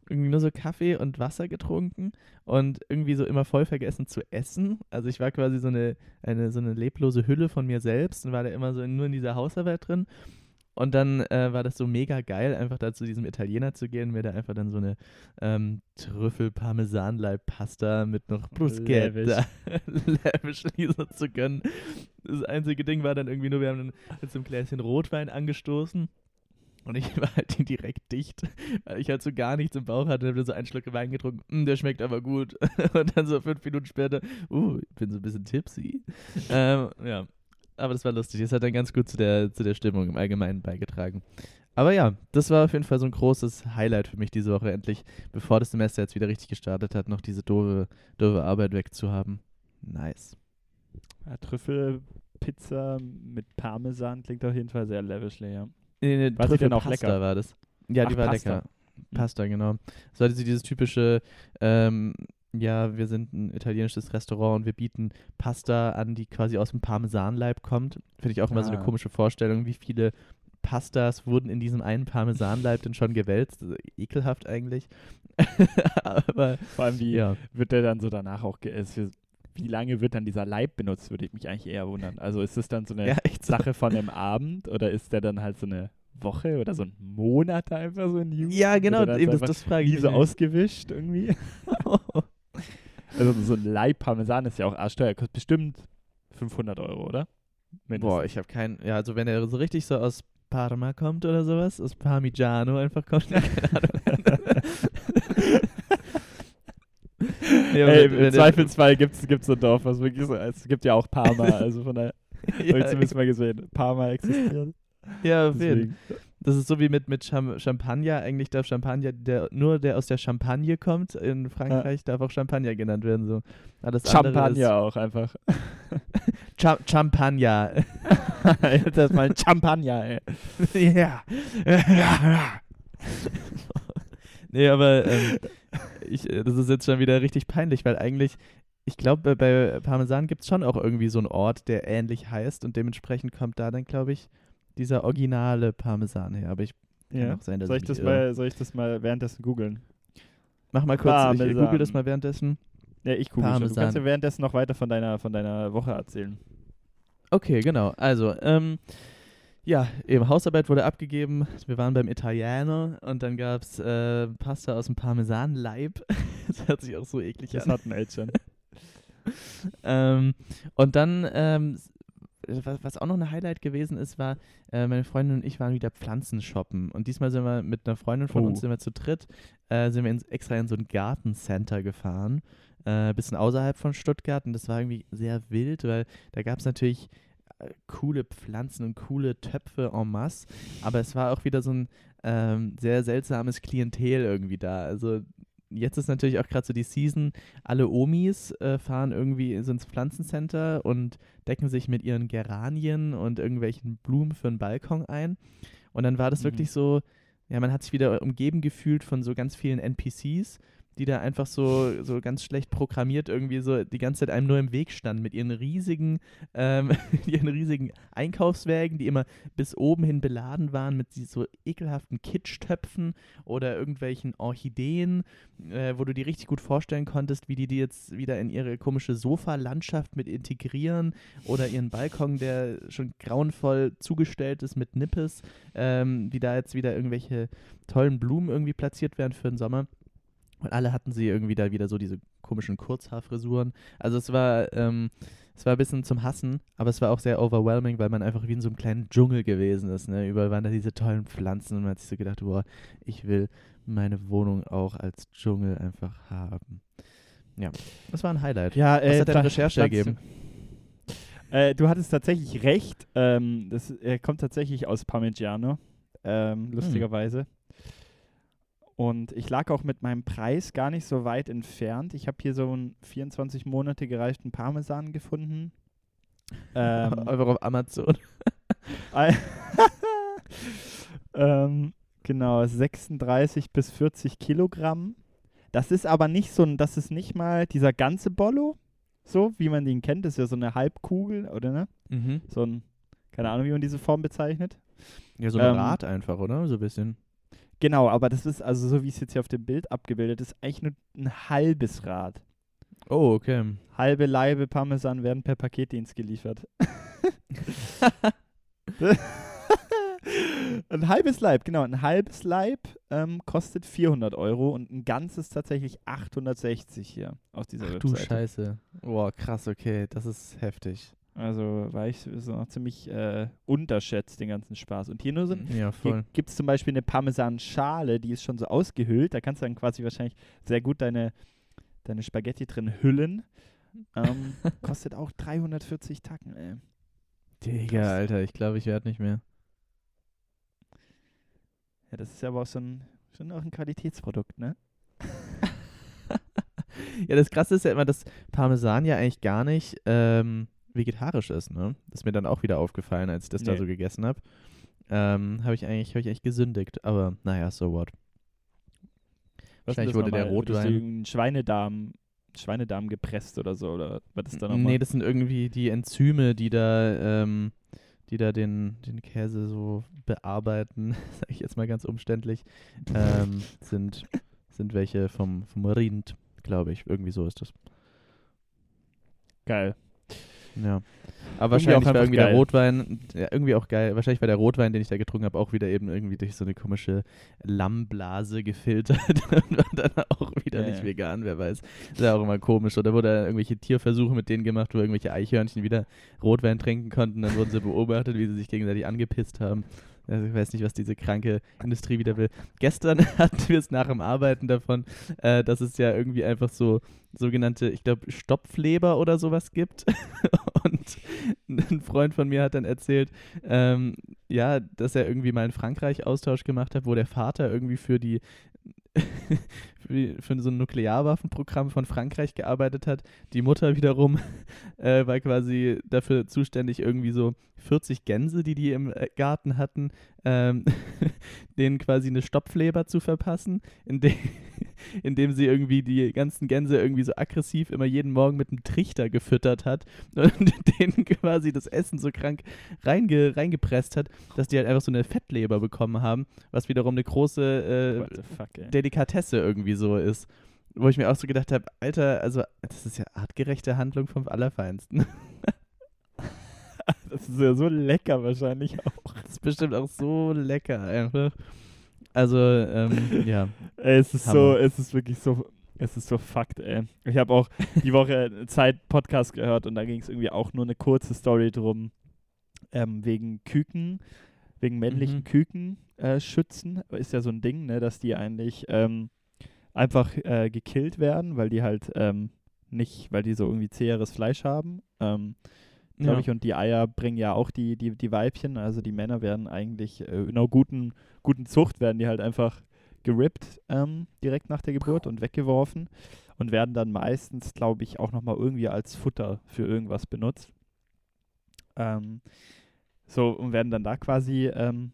Irgendwie nur so Kaffee und Wasser getrunken und irgendwie so immer voll vergessen zu essen. Also ich war quasi so eine, eine, so eine leblose Hülle von mir selbst und war da immer so nur in dieser Hausarbeit drin. Und dann äh, war das so mega geil, einfach da zu diesem Italiener zu gehen, mir da einfach dann so eine ähm, Trüffel-Parmesanleib-Pasta mit noch Bruschetta lavish *laughs* so zu gönnen. Das einzige Ding war dann irgendwie nur, wir haben dann mit so einem Gläschen Rotwein angestoßen. Und ich *laughs* war halt direkt dicht, weil ich halt so gar nichts im Bauch hatte. habe so einen Schluck Wein getrunken, mm, der schmeckt aber gut. *laughs* Und dann so fünf Minuten später, uh, ich bin so ein bisschen tipsy. ähm, ja, aber das war lustig. Es hat dann ganz gut zu der, zu der Stimmung im Allgemeinen beigetragen. Aber ja, das war auf jeden Fall so ein großes Highlight für mich diese Woche, endlich, bevor das Semester jetzt wieder richtig gestartet hat, noch diese doofe, doofe Arbeit wegzuhaben. Nice.
Ja, Trüffelpizza mit Parmesan klingt auf jeden Fall sehr lavishly, ja.
Nee, nee,
War denn auch
Trüffelpasta
lecker?
war das. Ja, die
Ach,
war
Pasta.
lecker. Pasta, genau. Hatte sie dieses typische, ähm, ja, wir sind ein italienisches Restaurant und wir bieten Pasta an, die quasi aus dem Parmesanleib kommt. Finde ich auch immer so eine
Ah.
komische Vorstellung, wie viele Pastas wurden in diesem einen Parmesanleib denn schon gewälzt. Also, ekelhaft eigentlich. *laughs* Aber
Vor allem, wie
ja.
wird der dann so danach auch gegessen? Wie lange wird dann dieser Leib benutzt, würde ich mich eigentlich eher wundern. Also ist es dann so eine
ja, so.
Sache von einem Abend oder ist der dann halt so eine Woche oder so ein Monat einfach so ein Use?
Ja, genau, eben, das, das frage ich mich.
so ausgewischt irgendwie? *laughs* *laughs* Also so ein Leib Parmesan ist ja auch arschteuer, kostet bestimmt 500 Euro, oder? Mindestens.
Boah, ich habe keinen. Ja, also wenn er so richtig so aus Parma kommt oder sowas, aus Parmigiano einfach kommt, Ahnung. *laughs* Ja,
Ey,
wenn
Im Zweifelsfall gibt es so ein Dorf, was wirklich so Es gibt ja auch Parma, also von daher *laughs* habe ich
ja,
zumindest mal gesehen. Parma existiert.
ja, auf jeden.
Deswegen.
Das ist so wie mit, mit Cham Champagner. Eigentlich darf Champagner, der, nur der aus der Champagne kommt, in Frankreich darf auch Champagner genannt werden. So. Alles
Champagner auch einfach. *laughs*
Cha Champagner. *laughs*
Erstmal ein Champagner, ey. *laughs*
ja. nee, aber ähm, ich, äh, das ist jetzt schon wieder richtig peinlich, weil eigentlich, ich glaube, bei, bei Parmesan gibt es schon auch irgendwie so einen Ort, der ähnlich heißt und dementsprechend kommt da dann, glaube ich, dieser originale Parmesan her. Aber ich kann
Ja.
auch sein, dass
Soll ich,
ich
das mal, soll ich das mal währenddessen googeln?
Mach mal kurz, ich
Parmesan.
google das mal währenddessen.
Ja, ich google schon. Du
Parmesan.
kannst ja währenddessen noch weiter von deiner, von deiner Woche erzählen.
Okay, genau. Also, ähm, ja, eben Hausarbeit wurde abgegeben. Wir waren beim Italiener und dann gab es äh, Pasta aus dem Parmesanleib. *laughs* das hört sich auch so eklig
Das
an.
hatten wir jetzt schon.
ähm, und dann, ähm, was, auch noch ein Highlight gewesen ist, war, äh, meine Freundin und ich waren wieder Pflanzen shoppen. Und diesmal sind wir mit einer Freundin von
Oh.
uns, sind wir zu dritt, äh, sind wir ins, extra in so ein Gartencenter gefahren. Äh, bisschen außerhalb von Stuttgart. Und das war irgendwie sehr wild, weil da gab es natürlich äh, coole Pflanzen und coole Töpfe en masse, aber es war auch wieder so ein ähm, sehr seltsames Klientel irgendwie da. Also jetzt ist natürlich auch gerade so die Season, alle Omis äh, fahren irgendwie ins Pflanzencenter und decken sich mit ihren Geranien und irgendwelchen Blumen für den Balkon ein. Und dann war das
Mhm.
wirklich so, ja, man hat sich wieder umgeben gefühlt von so ganz vielen NPCs, die da einfach so, so ganz schlecht programmiert irgendwie so die ganze Zeit einem nur im Weg standen mit ihren riesigen, ähm, *laughs* ihren riesigen Einkaufswägen, die immer bis oben hin beladen waren mit so ekelhaften Kitschtöpfen oder irgendwelchen Orchideen, äh, wo du dir richtig gut vorstellen konntest, wie die die jetzt wieder in ihre komische Sofalandschaft mit integrieren oder ihren Balkon, der schon grauenvoll zugestellt ist mit Nippes, ähm, wie da jetzt wieder irgendwelche tollen Blumen irgendwie platziert werden für den Sommer. Und alle hatten sie irgendwie da wieder so diese komischen Kurzhaarfrisuren. Also es war, ähm, es war ein bisschen zum Hassen, aber es war auch sehr overwhelming, weil man einfach wie in so einem kleinen Dschungel gewesen ist. Ne? Überall waren da diese tollen Pflanzen und man hat sich so gedacht, boah, ich will meine Wohnung auch als Dschungel einfach haben. Ja, das war ein Highlight.
Ja,
Was
äh,
hat deine Recherche ergeben?
Äh, du hattest tatsächlich recht. Ähm, das er kommt tatsächlich aus Parmigiano, ähm, lustigerweise. Und ich lag auch mit meinem Preis gar nicht so weit entfernt. Ich habe hier so einen 24 Monate gereiiften Parmesan gefunden. Ähm, *laughs*
Einfach auf Amazon. *laughs* *laughs*
Ähm, genau, 36 bis 40 Kilogramm. Das ist aber nicht so ein, das ist nicht mal dieser ganze Bollo, so wie man den kennt. Das ist ja so eine Halbkugel, oder ne?
Mhm.
So ein, keine Ahnung, wie man diese Form bezeichnet.
Ja, so ein
Ähm,
Rad einfach, oder? So ein bisschen.
Genau, aber das ist, also so wie es jetzt hier auf dem Bild abgebildet ist, eigentlich nur ein halbes Rad.
Oh, okay.
Halbe Laibe Parmesan werden per Paketdienst geliefert. *laughs* ein halbes Leib, genau. Ein halbes Leib ähm, kostet 400 Euro und ein ganzes tatsächlich 860 hier auf dieser
Ach du
Webseite.
Scheiße. Boah, krass, okay. Das ist heftig.
Also war ich so noch ziemlich äh, unterschätzt, den ganzen Spaß. Und hier nur so ein,
Ja,
gibt es zum Beispiel eine Parmesanschale, die ist schon so ausgehöhlt. Da kannst du dann quasi wahrscheinlich sehr gut deine, deine Spaghetti drin hüllen. Ähm, *laughs* kostet auch 340 Tacken, ey.
Digga,
krass.
Alter, ich glaube, ich werde nicht mehr.
Ja, das ist ja aber auch so ein, schon auch ein Qualitätsprodukt, ne? *laughs*
Ja, das Krasse ist ja immer, dass Parmesan ja eigentlich gar nicht ähm, vegetarisch ist, ne? Das ist mir dann auch wieder aufgefallen, als ich das da
Nee.
so gegessen habe. Ähm, habe ich eigentlich, habe ich eigentlich gesündigt, aber naja, so what.
Was
Wahrscheinlich wurde der?
Wurde
Rotwein-
Schweinedarm, Schweinedarm gepresst oder so, oder was ist da nochmal?
Nee, das sind irgendwie die Enzyme, die da, ähm, die da den, den Käse so bearbeiten, *laughs* sage ich jetzt mal ganz umständlich, ähm, *laughs* sind, sind welche vom, vom Rind, glaube ich. Irgendwie so ist das.
Geil.
Ja. Aber
Irgendwie
wahrscheinlich
auch
war irgendwie
geil.
der Rotwein, ja, irgendwie auch geil. Wahrscheinlich war der Rotwein, den ich da getrunken habe, auch wieder eben irgendwie durch so eine komische Lammblase gefiltert *laughs* und war dann auch wieder
Ja,
nicht
ja.
vegan, wer weiß. ist ja auch immer komisch. Oder wurde irgendwelche Tierversuche mit denen gemacht, wo irgendwelche Eichhörnchen wieder Rotwein trinken konnten. Dann wurden sie beobachtet, wie sie sich gegenseitig angepisst haben. Also ich weiß nicht, was diese kranke Industrie wieder will. Gestern *laughs* hatten wir es nach dem Arbeiten davon, äh, dass es ja irgendwie einfach so sogenannte, ich glaube, Stopfleber oder sowas gibt. *laughs* Und ein Freund von mir hat dann erzählt, ähm, ja, dass er irgendwie mal in Frankreich Austausch gemacht hat, wo der Vater irgendwie für die für, so ein Nuklearwaffenprogramm von Frankreich gearbeitet hat. Die Mutter wiederum *laughs* äh, war quasi dafür zuständig, irgendwie so 40 Gänse, die die im äh, Garten hatten, ähm, *laughs* denen quasi eine Stopfleber zu verpassen, indem, *laughs* indem sie irgendwie die ganzen Gänse irgendwie so aggressiv immer jeden Morgen mit einem Trichter gefüttert hat *laughs* und denen quasi das Essen so krank reinge, reingepresst hat, dass die halt einfach so eine Fettleber bekommen haben, was wiederum eine große äh,
fuck.
Delikatesse irgendwie so ist. Wo ich mir auch so gedacht habe, Alter, also das ist ja artgerechte Handlung vom Allerfeinsten.
Das ist ja so lecker wahrscheinlich auch. *laughs*
Das ist bestimmt auch so lecker einfach. Also, ähm, ja. *laughs*
Ey, es ist
Hammer.
so, es ist wirklich so, es ist so Fakt, ey. Ich habe auch die Woche *laughs* Zeit-Podcast gehört und da ging es irgendwie auch nur eine kurze Story drum, ähm, wegen Küken, wegen männlichen
Mhm.
Küken äh, schützen. Ist ja so ein Ding, ne, dass die eigentlich ähm, einfach äh, gekillt werden, weil die halt ähm, nicht, weil die so irgendwie zäheres Fleisch haben. Ähm, glaube
Ja.
ich, und die Eier bringen ja auch die, die, die Weibchen. Also die Männer werden eigentlich äh, in einer guten, guten Zucht, werden die halt einfach gerippt ähm, direkt nach der Geburt und weggeworfen und werden dann meistens, glaube ich, auch nochmal irgendwie als Futter für irgendwas benutzt. Ähm, so, und werden dann da quasi ähm,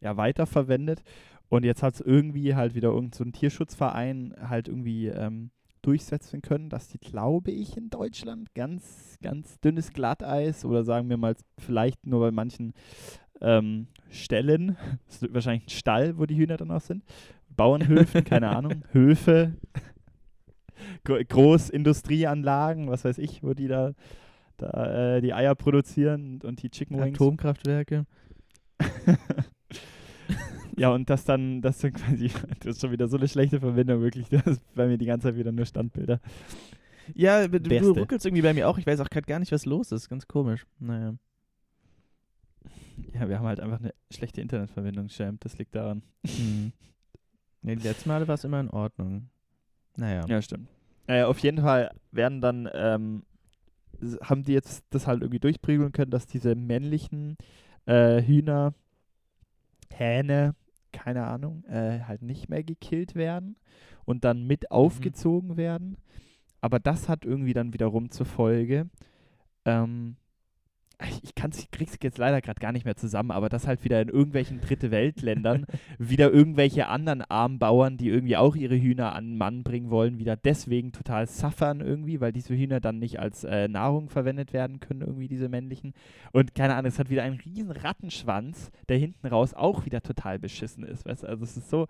ja, weiterverwendet. Und jetzt hat es irgendwie halt wieder irgend so ein Tierschutzverein halt irgendwie ähm, durchsetzen können, dass die, glaube ich, in Deutschland ganz, ganz dünnes Glatteis oder sagen wir mal vielleicht nur bei manchen ähm, Stellen, *laughs* wahrscheinlich ein Stall, wo die Hühner dann auch sind, Bauernhöfen, keine *laughs* Ahnung, Höfe, Gro- Großindustrieanlagen, was weiß ich, wo die da, da äh, die Eier produzieren und, und die Chicken Wings.
Atomkraftwerke. *laughs*
Ja, und das dann, das dann *laughs* quasi, das ist schon wieder so eine schlechte Verbindung, wirklich. *laughs* Das ist bei mir die ganze Zeit wieder nur Standbilder.
Ja, du, du ruckelst irgendwie bei mir auch. Ich weiß auch gerade gar nicht, was los ist. Ganz komisch. Naja.
Ja, wir haben halt einfach eine schlechte Internetverbindung, Champ. Das liegt daran.
Hm. Ja, die letzten Male war es immer in Ordnung. Naja.
Ja, stimmt. Äh, auf jeden Fall werden dann, ähm, haben die jetzt das halt irgendwie durchprügeln können, dass diese männlichen äh, Hühner, Hähne, keine Ahnung, äh, halt nicht mehr gekillt werden und dann mit aufgezogen werden. Aber das hat irgendwie dann wiederum zur Folge, ähm, ich, ich kann's, krieg's jetzt leider gerade gar nicht mehr zusammen, aber dass halt wieder in irgendwelchen dritte Weltländern *laughs* wieder irgendwelche anderen Armbauern, die irgendwie auch ihre Hühner an den Mann bringen wollen, wieder deswegen total suffern irgendwie, weil diese Hühner dann nicht als äh, Nahrung verwendet werden können, irgendwie diese männlichen. Und keine Ahnung, es hat wieder einen riesen Rattenschwanz, der hinten raus auch wieder total beschissen ist. Weißt du? Also es ist so,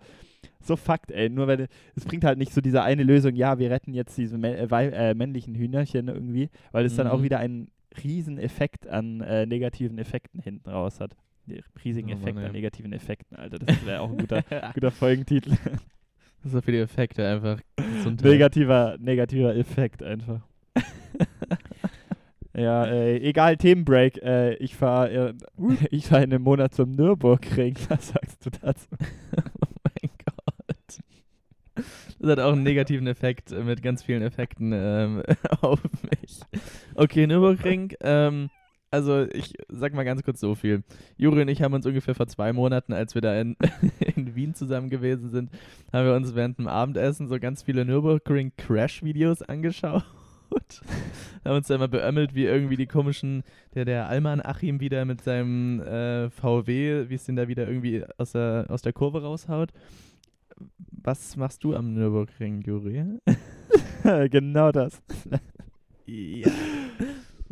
so Fakt, ey. Nur weil es bringt halt nicht so diese eine Lösung, ja, wir retten jetzt diese mä äh, äh, männlichen Hühnerchen irgendwie, weil es dann auch
Mhm.
wieder einen riesen Effekt an äh, negativen Effekten hinten raus hat. Riesigen
Oh
Effekt an negativen Effekten, Alter. Das wäre auch ein guter, *laughs* guter Folgentitel.
so viele Effekte einfach.
Negativer, negativer Effekt einfach. *laughs* ja, äh, egal, Themenbreak. Äh, ich fahre äh, *laughs* ich fahr in einem Monat zum Nürburgring. Was sagst du dazu?
Das hat auch einen negativen Effekt äh, mit ganz vielen Effekten ähm, *laughs* auf mich. Okay, Nürburgring. Ähm, also ich sag mal ganz kurz so viel. Juri und ich haben uns ungefähr vor zwei Monaten, als wir da in, *laughs* in Wien zusammen gewesen sind, haben wir uns während dem Abendessen so ganz viele Nürburgring Crash-Videos angeschaut. *laughs* haben uns da immer beömmelt, wie irgendwie die komischen, der, der Alman Achim wieder mit seinem äh, VW, wie es den da wieder irgendwie aus der, aus der Kurve raushaut. Was machst du am Nürburgring, Juri? *laughs*
genau das.
ja.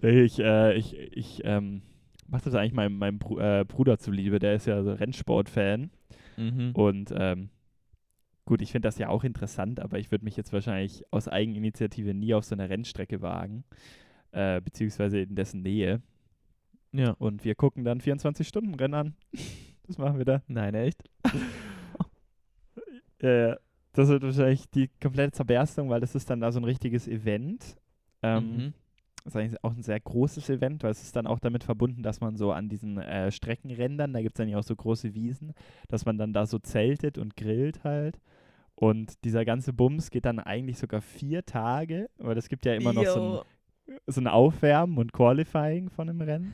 Ich, äh, ich, ich ähm, mache das eigentlich meinem, meinem Bru äh, Bruder zuliebe. Der ist ja so Rennsport-Fan.
Mhm.
Und ähm, gut, ich finde das ja auch interessant, aber ich würde mich jetzt wahrscheinlich aus Eigeninitiative nie auf so eine Rennstrecke wagen, äh, beziehungsweise in dessen Nähe.
Ja.
Und wir gucken dann 24-Stunden-Rennen an. Das machen wir da.
Nein, echt? *laughs*
Ja, ja. Das wird wahrscheinlich die komplette Zerberstung, weil das ist dann da so ein richtiges Event. Ähm,
Mhm.
Das ist eigentlich auch ein sehr großes Event, weil es ist dann auch damit verbunden, dass man so an diesen äh, Streckenrändern, da gibt es dann ja auch so große Wiesen, dass man dann da so zeltet und grillt halt. Und dieser ganze Bums geht dann eigentlich sogar vier Tage, weil es gibt ja immer noch so ein, so ein Aufwärmen und Qualifying von einem Rennen.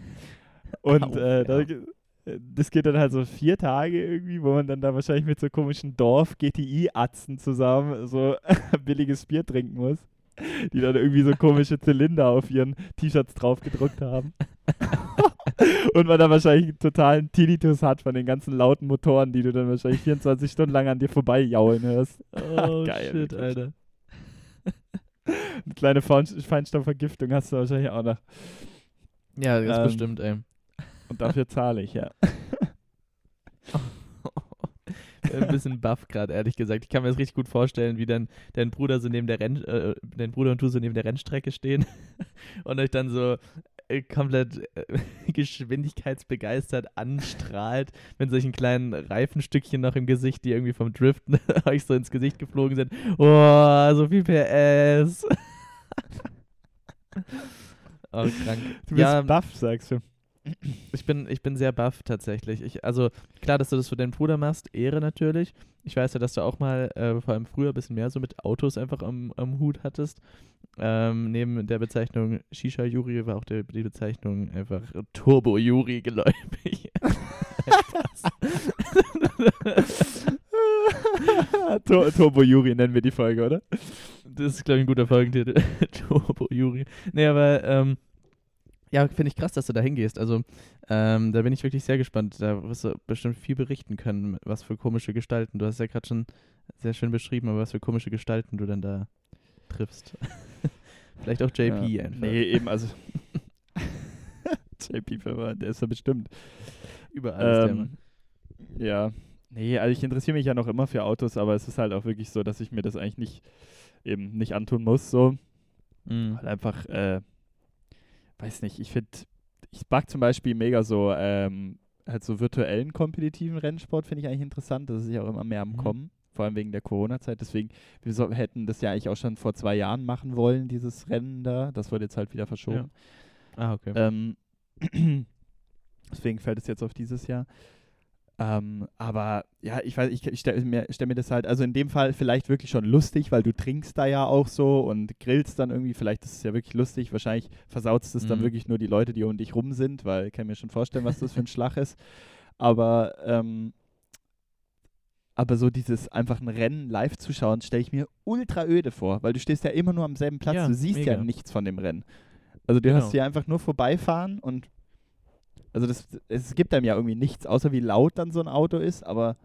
Und *laughs* äh, da, äh, das geht dann halt so vier Tage irgendwie, wo man dann da wahrscheinlich mit so komischen Dorf-GTI-Atzen zusammen so *laughs* billiges Bier trinken muss, die dann irgendwie so komische Zylinder auf ihren T-Shirts drauf gedruckt haben. *laughs* Und man dann wahrscheinlich einen totalen Tinnitus hat von den ganzen lauten Motoren, die du dann wahrscheinlich 24 Stunden lang an dir vorbei jaulen hörst. *laughs*
Oh,
Geil,
shit,
wirklich.
Alter.
Eine kleine Fein- Feinstaubvergiftung hast du wahrscheinlich auch noch.
Ja, ganz
Ähm,
bestimmt, ey.
Und dafür zahle ich, ja. *laughs*
ein bisschen baff gerade, ehrlich gesagt. Ich kann mir das richtig gut vorstellen, wie dann dein Bruder so neben der Renn, äh, dein Bruder und du so neben der Rennstrecke stehen *laughs* und euch dann so äh, komplett äh, *laughs* geschwindigkeitsbegeistert anstrahlt mit solchen kleinen Reifenstückchen noch im Gesicht, die irgendwie vom Driften euch so ins Gesicht geflogen sind. Oh, so viel PS. oh, krank.
Du bist
Ja,
baff, sagst du.
Ich bin, ich bin sehr baff tatsächlich. Ich, also klar, dass du das für deinen Bruder machst, Ehre natürlich. Ich weiß ja, dass du auch mal, äh, vor allem früher, ein bisschen mehr so mit Autos einfach am, am Hut hattest. ähm, neben der Bezeichnung Shisha-Juri war auch der, die Bezeichnung einfach Turbo-Juri geläufig. *laughs*
Tur Turbo Juri nennen wir die Folge, oder?
Das ist, glaube ich, ein guter Folgentitel. *laughs* Turbo Juri. Nee, aber ähm, ja, finde ich krass, dass du da hingehst. Also, ähm, da bin ich wirklich sehr gespannt. Da wirst du bestimmt viel berichten können, was für komische Gestalten. Du hast ja gerade schon sehr schön beschrieben, aber was für komische Gestalten du dann da triffst. *laughs* Vielleicht auch JP
ja,
einfach.
Nee, eben, also. *laughs* JP, der ist ja bestimmt.
Überall
ähm, Ja. Nee, also ich interessiere mich ja noch immer für Autos, aber es ist halt auch wirklich so, dass ich mir das eigentlich nicht eben nicht antun muss, so.
Mhm.
Weil einfach, äh, weiß nicht, ich finde, ich mag zum Beispiel mega so, ähm, halt so virtuellen kompetitiven Rennsport finde ich eigentlich interessant. Das ist ja auch immer mehr am
Mhm.
Kommen, vor allem wegen der Corona-Zeit. Deswegen, wir so, hätten das ja eigentlich auch schon vor zwei Jahren machen wollen, dieses Rennen da. Das wurde jetzt halt wieder verschoben.
Ah, okay.
Ähm, *clears throat* deswegen fällt es jetzt auf dieses Jahr. Ähm, aber ja, ich weiß, ich, ich stelle mir, stell mir das halt, also in dem Fall vielleicht wirklich schon lustig, weil du trinkst da ja auch so und grillst dann irgendwie, vielleicht ist es ja wirklich lustig, wahrscheinlich versaut es dann
Mhm.
wirklich nur die Leute, die um dich rum sind, weil ich kann mir schon vorstellen, was das für ein Schlag ist. Aber, ähm, aber so dieses einfach ein Rennen live zu schauen, stelle ich mir ultra öde vor, weil du stehst ja immer nur am selben Platz,
Ja,
du siehst ja
mega.
nichts von dem Rennen. Also du
Genau.
hast hier einfach nur vorbeifahren und also das, es gibt einem ja irgendwie nichts, außer wie laut dann so ein Auto ist, aber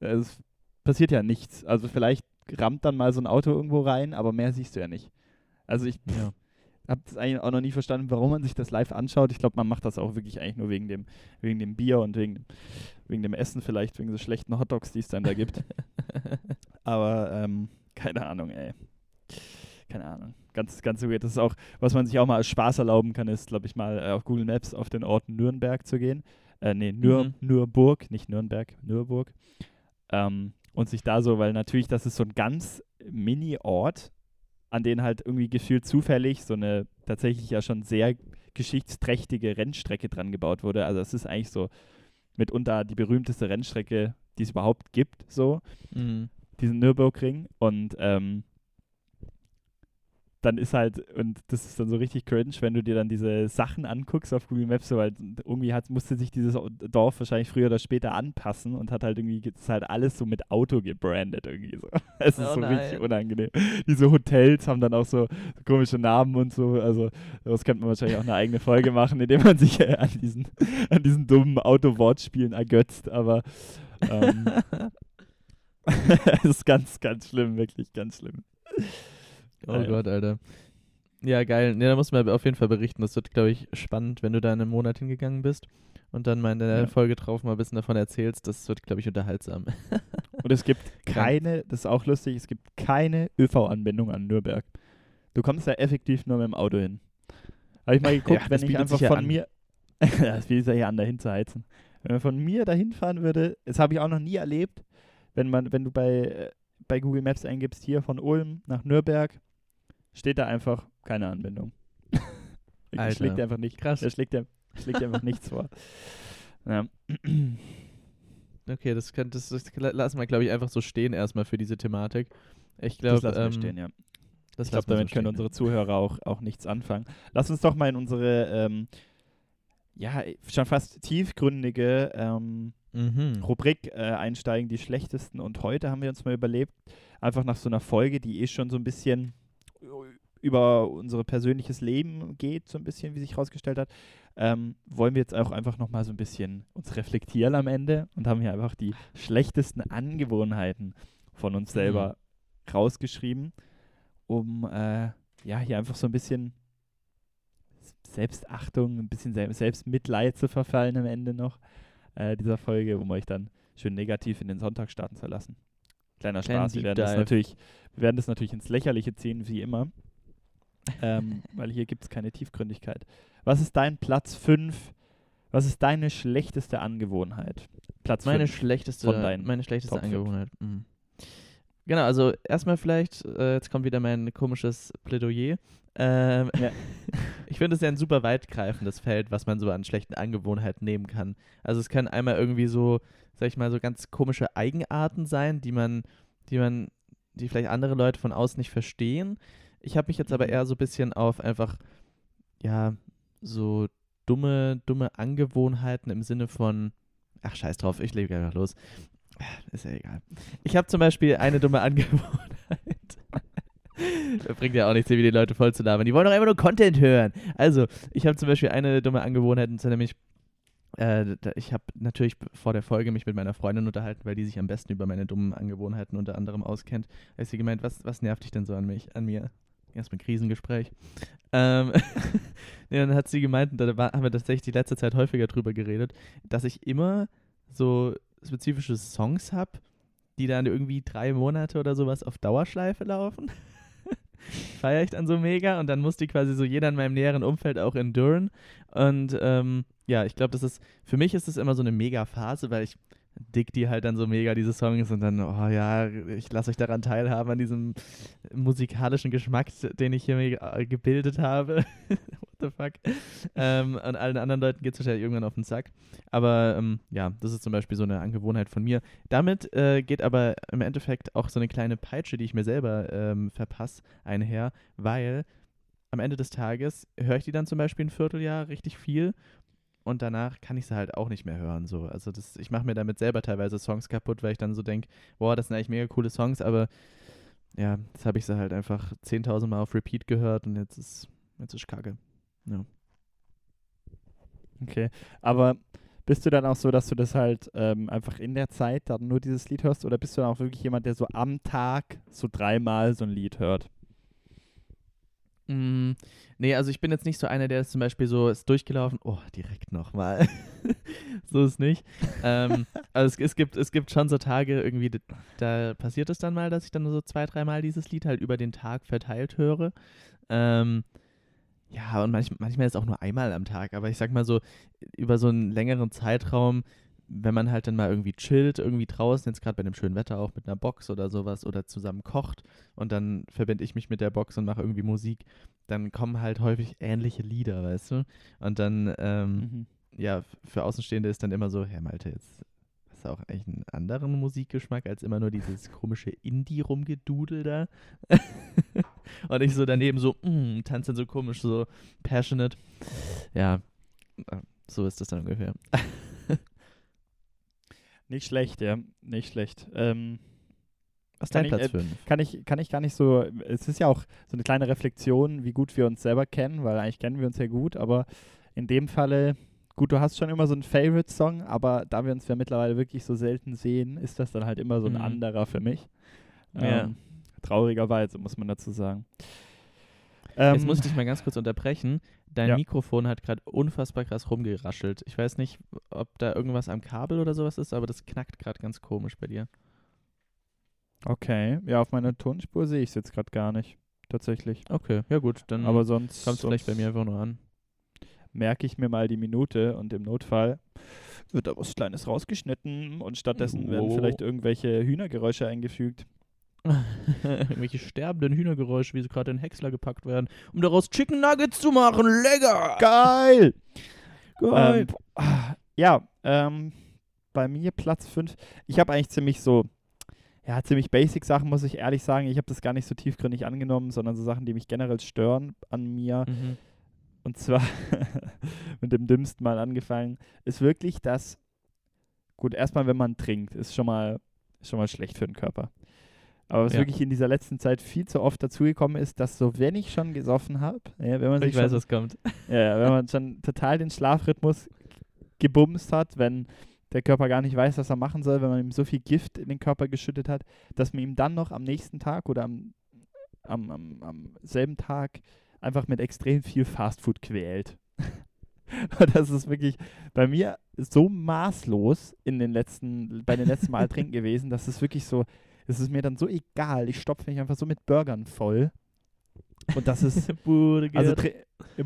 es passiert ja nichts. Also vielleicht rammt dann mal so ein Auto irgendwo rein, aber mehr siehst du ja nicht. Also ich
ja.
habe das eigentlich auch noch nie verstanden, warum man sich das live anschaut. Ich glaube, man macht das auch wirklich eigentlich nur wegen dem, wegen dem Bier und wegen, wegen dem Essen vielleicht, wegen so schlechten Hotdogs, die es dann da gibt. *laughs* Aber ähm, keine Ahnung, ey. Keine Ahnung. Ganz, ganz so weird. Das ist auch, was man sich auch mal als Spaß erlauben kann, ist, glaube ich, mal äh, auf Google Maps auf den Ort Nürnberg zu gehen. Äh, nee, Nür
Mhm.
Nürburg, nicht Nürnberg, Nürburg. Ähm, und sich da so, weil natürlich, das ist so ein ganz Mini-Ort, an den halt irgendwie gefühlt zufällig so eine tatsächlich ja schon sehr geschichtsträchtige Rennstrecke dran gebaut wurde. Also es ist eigentlich so mitunter die berühmteste Rennstrecke, die es überhaupt gibt, so
Mhm.
diesen Nürburgring und ähm, dann ist halt, und das ist dann so richtig cringe, wenn du dir dann diese Sachen anguckst auf Google Maps, so, weil irgendwie hat, musste sich dieses Dorf wahrscheinlich früher oder später anpassen und hat halt irgendwie, ist halt alles so mit Auto gebrandet irgendwie so. *laughs* Es ist
Oh
so richtig
nein.
unangenehm. Diese Hotels haben dann auch so komische Namen und so, also daraus könnte man wahrscheinlich auch eine eigene Folge machen, indem man sich äh, an diesen, an diesen dummen Autowortspielen ergötzt, aber ähm, *laughs* *laughs* es ist ganz, ganz schlimm, wirklich ganz schlimm.
Oh
ja.
Gott, Alter. Ja, geil. Ja, da muss man auf jeden Fall berichten. Das wird, glaube ich, spannend, wenn du da einen Monat hingegangen bist und dann mal in der
Ja.
Folge drauf mal ein bisschen davon erzählst. Das wird, glaube ich, unterhaltsam. *laughs*
Und es gibt keine, das ist auch lustig, es gibt keine ÖV-Anbindung an Nürnberg. Du kommst da effektiv nur mit dem Auto hin. Habe ich mal *laughs* geguckt,
Ja,
wenn ich einfach von
an.
mir, *laughs* das bietet sich ja an, dahin zu heizen. Wenn man von mir dahin fahren würde, das habe ich auch noch nie erlebt, wenn man, wenn du bei, äh, bei Google Maps eingibst, hier von Ulm nach Nürnberg, steht da einfach keine Anbindung. *laughs*
Alter.
Das schlägt einfach nicht.
Krass.
Der schlägt dir, schlägt einfach nichts vor. *laughs* Ja.
Okay, das, kann, das, das lassen wir, glaube ich, einfach so stehen erstmal für diese Thematik. Ich
Das
glaube,
lassen wir
ähm,
stehen, ja.
das
Ich glaube,
lassen wir
damit
so
können unsere Zuhörer auch, auch nichts anfangen. Lass uns doch mal in unsere, ähm, ja, schon fast tiefgründige ähm,
Mhm.
Rubrik äh, einsteigen, die schlechtesten. Und heute haben wir uns mal überlebt, einfach nach so einer Folge, die eh schon so ein bisschen über unser persönliches Leben geht, so ein bisschen, wie sich herausgestellt hat, ähm, wollen wir jetzt auch einfach nochmal so ein bisschen uns reflektieren am Ende und haben hier einfach die schlechtesten Angewohnheiten von uns selber rausgeschrieben, um äh, ja hier einfach so ein bisschen Selbstachtung, ein bisschen Sel Selbstmitleid zu verfallen am Ende noch äh, dieser Folge, um euch dann schön negativ in den Sonntag starten zu lassen. Kleiner Spaß, wir werden, das natürlich, wir werden das natürlich ins Lächerliche ziehen, wie immer, ähm, *laughs* weil hier gibt es keine Tiefgründigkeit. Was ist dein Platz 5? Was ist deine schlechteste Angewohnheit? Platz
Meine
5.
schlechteste,
von deinen
meine schlechteste
Top fünf.
Angewohnheit. Mhm. Genau, also erstmal vielleicht, äh, jetzt kommt wieder mein komisches Plädoyer. Ähm,
Ja. *laughs*
ich finde es ja ein super weitgreifendes Feld, was man so an schlechten Angewohnheiten nehmen kann. Also es kann einmal irgendwie so, sag ich mal, so ganz komische Eigenarten sein, die man, die man, die vielleicht andere Leute von außen nicht verstehen. Ich habe mich jetzt aber
Mhm.
eher so ein bisschen auf einfach, ja, so dumme, dumme Angewohnheiten im Sinne von, ach scheiß drauf, ich lege einfach los. Ist ja egal. Ich habe zum Beispiel eine dumme *laughs* Angewohnheit. *laughs* Bringt ja auch nichts, wie die Leute voll zu labern. Die wollen doch einfach nur Content hören. Also, ich habe zum Beispiel eine dumme Angewohnheit, und zwar nämlich, äh, ich habe natürlich vor der Folge mich mit meiner Freundin unterhalten, weil die sich am besten über meine dummen Angewohnheiten unter anderem auskennt. Da ist sie gemeint, was, was nervt dich denn so an mich, an mir? Erstmal Krisengespräch. Ähm, *laughs* ja, dann hat sie gemeint, und da haben wir tatsächlich die letzte Zeit häufiger drüber geredet, dass ich immer so spezifische Songs habe, die dann irgendwie drei Monate oder sowas auf Dauerschleife laufen. Feiere *laughs* ich dann so mega und dann muss die quasi so jeder in meinem näheren Umfeld auch enduren. Und ähm, ja, ich glaube, das ist, für mich ist das immer so eine mega Phase, weil ich dick die halt dann so mega, diese Songs und dann, oh ja, ich lasse euch daran teilhaben, an diesem musikalischen Geschmack, den ich hier äh, gebildet habe. *laughs* What the fuck? ähm, und allen anderen Leuten geht es wahrscheinlich irgendwann auf den Sack. Aber ähm, ja, das ist zum Beispiel so eine Angewohnheit von mir. Damit äh, geht aber im Endeffekt auch so eine kleine Peitsche, die ich mir selber ähm, verpasse, einher, weil am Ende des Tages höre ich die dann zum Beispiel ein Vierteljahr richtig viel und danach kann ich sie halt auch nicht mehr hören. So. Also das, ich mache mir damit selber teilweise Songs kaputt, weil ich dann so denke, boah, das sind eigentlich mega coole Songs, aber ja, jetzt habe ich sie halt einfach 10.000 Mal auf Repeat gehört und jetzt ist, jetzt ist Kacke. Ja.
Okay. Aber bist du dann auch so, dass du das halt ähm, einfach in der Zeit dann nur dieses Lied hörst oder bist du dann auch wirklich jemand, der so am Tag so dreimal so ein Lied hört?
Mm, nee, also ich bin jetzt nicht so einer, der ist zum Beispiel so, ist durchgelaufen, oh, direkt nochmal. *laughs* so ist nicht. ähm, *laughs* also es, es, gibt, es gibt schon so Tage irgendwie, da passiert es dann mal, dass ich dann so zwei, dreimal dieses Lied halt über den Tag verteilt höre. Ähm, ja, und manch, manchmal ist es auch nur einmal am Tag, aber ich sag mal so, über so einen längeren Zeitraum, wenn man halt dann mal irgendwie chillt, irgendwie draußen, jetzt gerade bei dem schönen Wetter auch mit einer Box oder sowas oder zusammen kocht und dann verbinde ich mich mit der Box und mache irgendwie Musik, dann kommen halt häufig ähnliche Lieder, weißt du? Und dann, ähm,
Mhm.
ja, für Außenstehende ist dann immer so, Herr Malte, jetzt hast du auch eigentlich einen anderen Musikgeschmack als immer nur dieses komische Indie-Rumgedudel da. *laughs* und ich so daneben so, mm, tanze dann so komisch, so passionate. Ja, so ist das dann ungefähr. *laughs*
Nicht schlecht, ja. Nicht schlecht. Ähm,
Was
Kann
dein
ich,
Platz
äh,
fünf?
kann, ich, kann ich gar nicht so. Es ist ja auch so eine kleine Reflexion, wie gut wir uns selber kennen, weil eigentlich kennen wir uns ja gut, aber in dem Falle, gut, du hast schon immer so einen Favorite-Song, aber da wir uns ja mittlerweile wirklich so selten sehen, ist das dann halt immer so ein
Mhm.
anderer für mich.
Ja.
Ähm, traurigerweise, muss man dazu sagen.
Jetzt
Ähm,
muss ich dich mal ganz kurz unterbrechen. Dein
Ja.
Mikrofon hat gerade unfassbar krass rumgeraschelt. Ich weiß nicht, ob da irgendwas am Kabel oder sowas ist, aber das knackt gerade ganz komisch bei dir.
Okay, ja, auf meiner Tonspur sehe ich es jetzt gerade gar nicht. Tatsächlich.
Okay, ja gut, dann
Aber sonst,
kommt es vielleicht bei mir einfach nur an.
merke ich mir mal die Minute und im Notfall wird da was Kleines rausgeschnitten und stattdessen werden
Wow.
vielleicht irgendwelche Hühnergeräusche eingefügt.
Irgendwelche sterbenden Hühnergeräusche, wie sie gerade in Häcksler gepackt werden, um daraus Chicken Nuggets zu machen. Lecker!
Geil!
Geil.
Ähm, ja, ähm, bei mir Platz 5. Ich habe eigentlich ziemlich so, ja, ziemlich basic Sachen, muss ich ehrlich sagen. Ich habe das gar nicht so tiefgründig angenommen, sondern so Sachen, die mich generell stören an mir.
Mhm.
Und zwar *laughs* mit dem dümmsten Mal angefangen, ist wirklich das, gut, erstmal, wenn man trinkt, ist schon mal, ist schon mal schlecht für den Körper. Aber was
Ja.
wirklich in dieser letzten Zeit viel zu oft dazugekommen ist, dass so, wenn ich schon gesoffen habe, ja, wenn man sich
Ich weiß,
schon,
was kommt. *laughs*
ja, ja, wenn man schon total den Schlafrhythmus gebumst hat, wenn der Körper gar nicht weiß, was er machen soll, wenn man ihm so viel Gift in den Körper geschüttet hat, dass man ihm dann noch am nächsten Tag oder am, am, am, am selben Tag einfach mit extrem viel Fastfood quält. *laughs* Und das ist wirklich bei mir so maßlos in den letzten, bei den letzten Mal trinken *laughs* gewesen, dass es wirklich so, es ist mir dann so egal. Ich stopfe mich einfach so mit Burgern voll. Und das ist, *laughs*
Burger.
also tri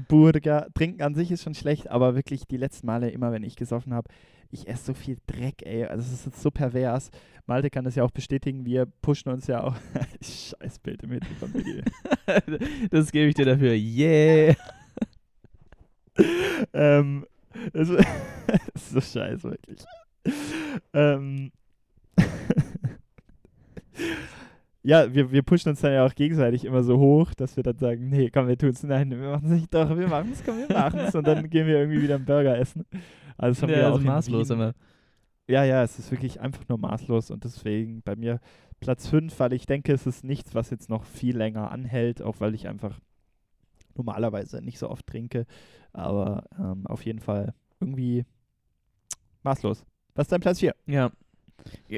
Burger, trinken an sich ist schon schlecht, aber wirklich die letzten Male, immer wenn ich gesoffen habe, ich esse so viel Dreck, ey. Also es ist jetzt so pervers. Malte kann das ja auch bestätigen, wir pushen uns ja auch. *laughs* Scheiß Bild im Hintergrund. *laughs*
Das gebe ich dir dafür. Yeah!
ähm, das, das ist so scheiße, wirklich. ähm, ja, wir, wir pushen uns dann ja auch gegenseitig immer so hoch, dass wir dann sagen, nee, komm, wir tun es, nein, wir machen es nicht, doch, wir machen es, komm, wir machen es und dann *laughs* gehen wir irgendwie wieder einen Burger essen. Also das haben
ja,
wir
also
auch
maßlos immer.
Ja, ja, es ist wirklich einfach nur maßlos und deswegen bei mir Platz 5, weil ich denke, es ist nichts, was jetzt noch viel länger anhält, auch weil ich einfach normalerweise nicht so oft trinke, aber ähm, auf jeden Fall irgendwie maßlos. Was ist dein Platz 4?
Ja.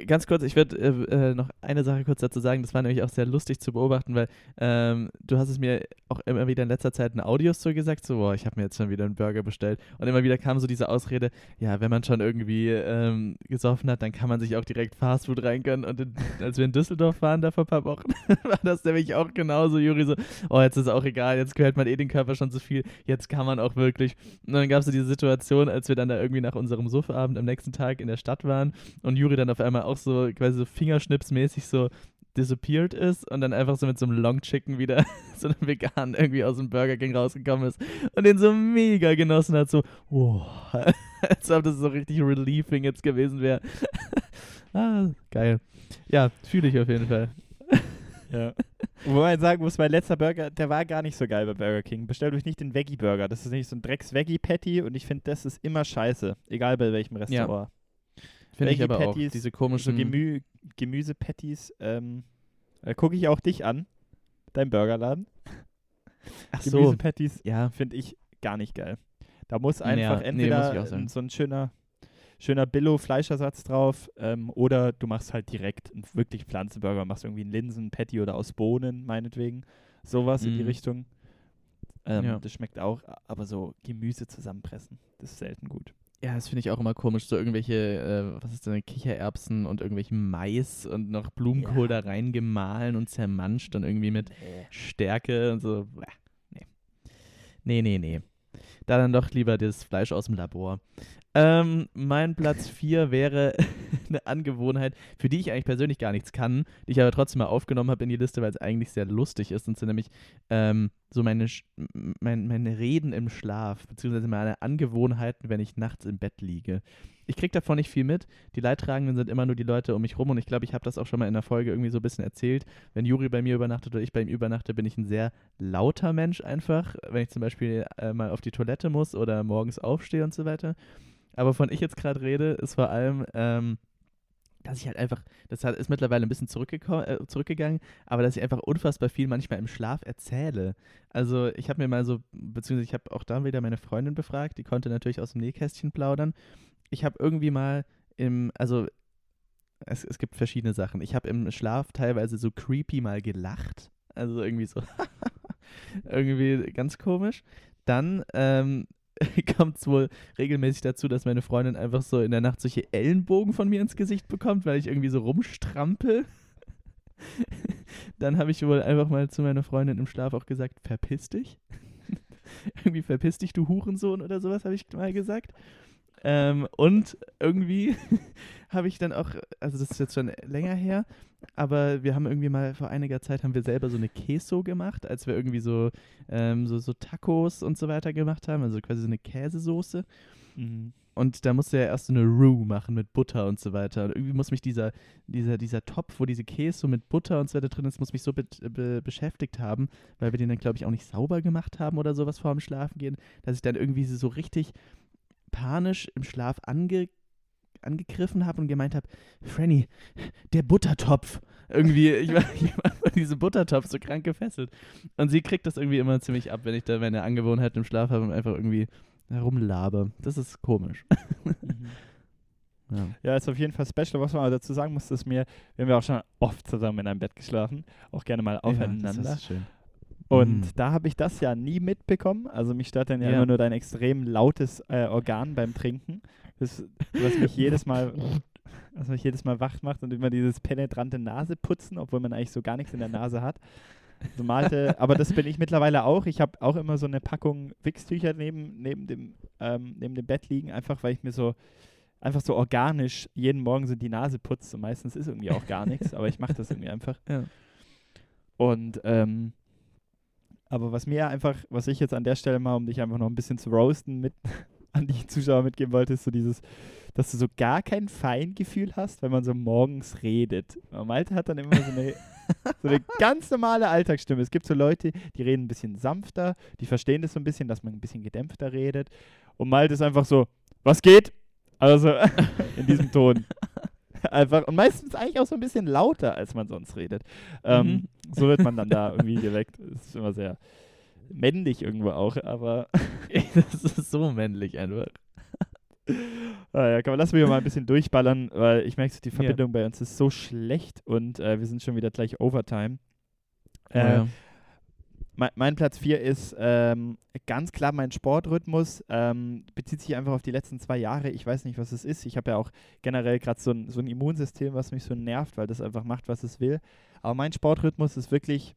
Ganz kurz, ich würde äh, äh, noch eine Sache kurz dazu sagen. Das war nämlich auch sehr lustig zu beobachten, weil ähm, du hast es mir auch immer wieder in letzter Zeit in Audios so gesagt, so, boah, ich habe mir jetzt schon wieder einen Burger bestellt. Und immer wieder kam so diese Ausrede, ja, wenn man schon irgendwie ähm, gesoffen hat, dann kann man sich auch direkt Fastfood reingönnen. Und in, als wir in Düsseldorf waren, da vor ein paar Wochen, *laughs* war das nämlich auch genauso, Juri, so, oh, jetzt ist auch egal, jetzt gehört man eh den Körper schon zu viel, jetzt kann man auch wirklich. Und dann gab es so diese Situation, als wir dann da irgendwie nach unserem Suffabend am nächsten Tag in der Stadt waren und Juri dann auf einmal auch so quasi so fingerschnipsmäßig so disappeared ist und dann einfach so mit so einem Long Chicken wieder *laughs* so einem Vegan irgendwie aus dem Burger King rausgekommen ist und den so mega genossen hat, so, wow, *laughs* als ob das so richtig relieving jetzt gewesen wäre. *laughs* ah, geil. Ja, fühle ich auf jeden Fall.
Ja. Wobei man sagen muss, mein letzter Burger, der war gar nicht so geil bei Burger King. Bestellt euch nicht den Veggie-Burger. Das ist nicht so ein Drecks-Veggie-Patty und ich finde, das ist immer scheiße. Egal bei welchem Restaurant.
Finde ich aber auch.
Veggie-Patties,
Diese
So
komischen.
Gemü Gemüse-Patties. Ähm, da gucke ich auch dich an. Dein Burgerladen. *laughs*
Ach so.
Gemüse-Patties
Ja,
finde ich gar nicht geil. Da muss
Ja,
einfach
nee,
entweder
muss auch
ein- so ein schöner, schöner Billo-Fleischersatz drauf ähm, oder du machst halt direkt einen wirklich Pflanzenburger, machst irgendwie einen Linsen-Patty oder aus Bohnen, meinetwegen. Sowas in die
Mhm.
Richtung. Ähm,
Ja.
Das schmeckt auch, aber so Gemüse zusammenpressen, das ist selten gut.
Ja, das finde ich auch immer komisch. So irgendwelche, äh, was ist denn, Kichererbsen und irgendwelchen Mais und noch Blumenkohl
Ja.
da reingemahlen und zermanscht und irgendwie mit Stärke und so. Nee. Nee, nee, nee. Da dann doch lieber das Fleisch aus dem Labor. Ähm, mein Platz 4 wäre eine Angewohnheit, für die ich eigentlich persönlich gar nichts kann, die ich aber trotzdem mal aufgenommen habe in die Liste, weil es eigentlich sehr lustig ist. Und sind nämlich ähm, so meine, mein, meine Reden im Schlaf, beziehungsweise meine Angewohnheiten, wenn ich nachts im Bett liege. Ich kriege davon nicht viel mit. Die Leidtragenden sind immer nur die Leute um mich rum und ich glaube, ich habe das auch schon mal in der Folge irgendwie so ein bisschen erzählt. Wenn Juri bei mir übernachtet oder ich bei ihm übernachte, bin ich ein sehr lauter Mensch einfach. Wenn ich zum Beispiel äh, mal auf die Toilette muss oder morgens aufstehe und so weiter. Aber von ich jetzt gerade rede, ist vor allem, ähm, dass ich halt einfach, das ist mittlerweile ein bisschen äh, zurückgegangen, aber dass ich einfach unfassbar viel manchmal im Schlaf erzähle. Also ich habe mir mal so, beziehungsweise ich habe auch da wieder meine Freundin befragt, die konnte natürlich aus dem Nähkästchen plaudern. Ich habe irgendwie mal im, also es, es gibt verschiedene Sachen. Ich habe im Schlaf teilweise so creepy mal gelacht. Also irgendwie so, *laughs* irgendwie ganz komisch. Dann ähm, *laughs* kommt es wohl regelmäßig dazu, dass meine Freundin einfach so in der Nacht solche Ellenbogen von mir ins Gesicht bekommt, weil ich irgendwie so rumstrampel. *laughs* Dann habe ich wohl einfach mal zu meiner Freundin im Schlaf auch gesagt, verpiss dich. *laughs* irgendwie verpiss dich, du Hurensohn oder sowas, habe ich mal gesagt. Ähm, und irgendwie *laughs* habe ich dann auch, also das ist jetzt schon länger her, aber wir haben irgendwie mal vor einiger Zeit haben wir selber so eine Queso gemacht, als wir irgendwie so, ähm, so, so Tacos und so weiter gemacht haben, also quasi so eine Käsesoße.
Mhm.
Und da musste er erst so eine Roux machen mit Butter und so weiter. Und irgendwie muss mich dieser, dieser, dieser Topf, wo diese Käse mit Butter und so weiter drin ist, muss mich so be be beschäftigt haben, weil wir den dann, glaube ich, auch nicht sauber gemacht haben oder sowas vor dem Schlafengehen, dass ich dann irgendwie so richtig panisch im Schlaf ange angegriffen habe und gemeint habe, Franny, der Buttertopf. Irgendwie, ich war, *laughs* ich war von diesem Buttertopf so krank gefesselt. Und sie kriegt das irgendwie immer ziemlich ab, wenn ich da meine Angewohnheiten im Schlaf habe und einfach irgendwie herumlabe. Das ist komisch. *laughs*
Mhm.
Ja.
Ja, ist auf jeden Fall special. Was man aber dazu sagen muss, ist mir, wir haben ja auch schon oft zusammen in einem Bett geschlafen, auch gerne mal aufeinander.
Ja, das ist schön.
Und
Mhm.
da habe ich das ja nie mitbekommen. Also mich stört dann ja,
Ja.
immer nur dein extrem lautes äh, Organ beim Trinken, das, was mich jedes Mal, *laughs* was mich jedes Mal wach macht und immer dieses penetrante Naseputzen, obwohl man eigentlich so gar nichts in der Nase hat. So malte, *laughs* aber das bin ich mittlerweile auch. Ich habe auch immer so eine Packung Wichstücher neben, neben, dem, ähm, neben dem Bett liegen, einfach weil ich mir so einfach so organisch jeden Morgen so die Nase putze. Meistens ist irgendwie auch gar nichts, aber ich mache das irgendwie einfach. *laughs*
Ja.
Und ähm, aber was mir einfach, was ich jetzt an der Stelle mal, um dich einfach noch ein bisschen zu roasten, mit *laughs* an die Zuschauer mitgeben wollte, ist so dieses, dass du so gar kein Feingefühl hast, wenn man so morgens redet. Malte hat dann immer so eine so eine *laughs* ganz normale Alltagsstimme. Es gibt so Leute, die reden ein bisschen sanfter, die verstehen das so ein bisschen, dass man ein bisschen gedämpfter redet. Und Malte ist einfach so, was geht? Also *laughs* in diesem Ton. Einfach, und meistens eigentlich auch so ein bisschen lauter, als man sonst redet. Ähm,
Mhm.
So wird man dann da *laughs* irgendwie geweckt. Das ist immer sehr männlich irgendwo auch, aber *laughs*
das ist so männlich einfach.
Ah ja, komm, lass mich mal ein bisschen durchballern, weil ich merke, die
Ja.
Verbindung bei uns ist so schlecht und äh, wir sind schon wieder gleich Overtime.
Oh,
Äh,
ja.
Mein, mein Platz 4 ist ähm, ganz klar mein Sportrhythmus. Ähm, bezieht sich einfach auf die letzten zwei Jahre. Ich weiß nicht, was es ist. Ich habe ja auch generell gerade so ein, so ein Immunsystem, was mich so nervt, weil das einfach macht, was es will. Aber mein Sportrhythmus ist wirklich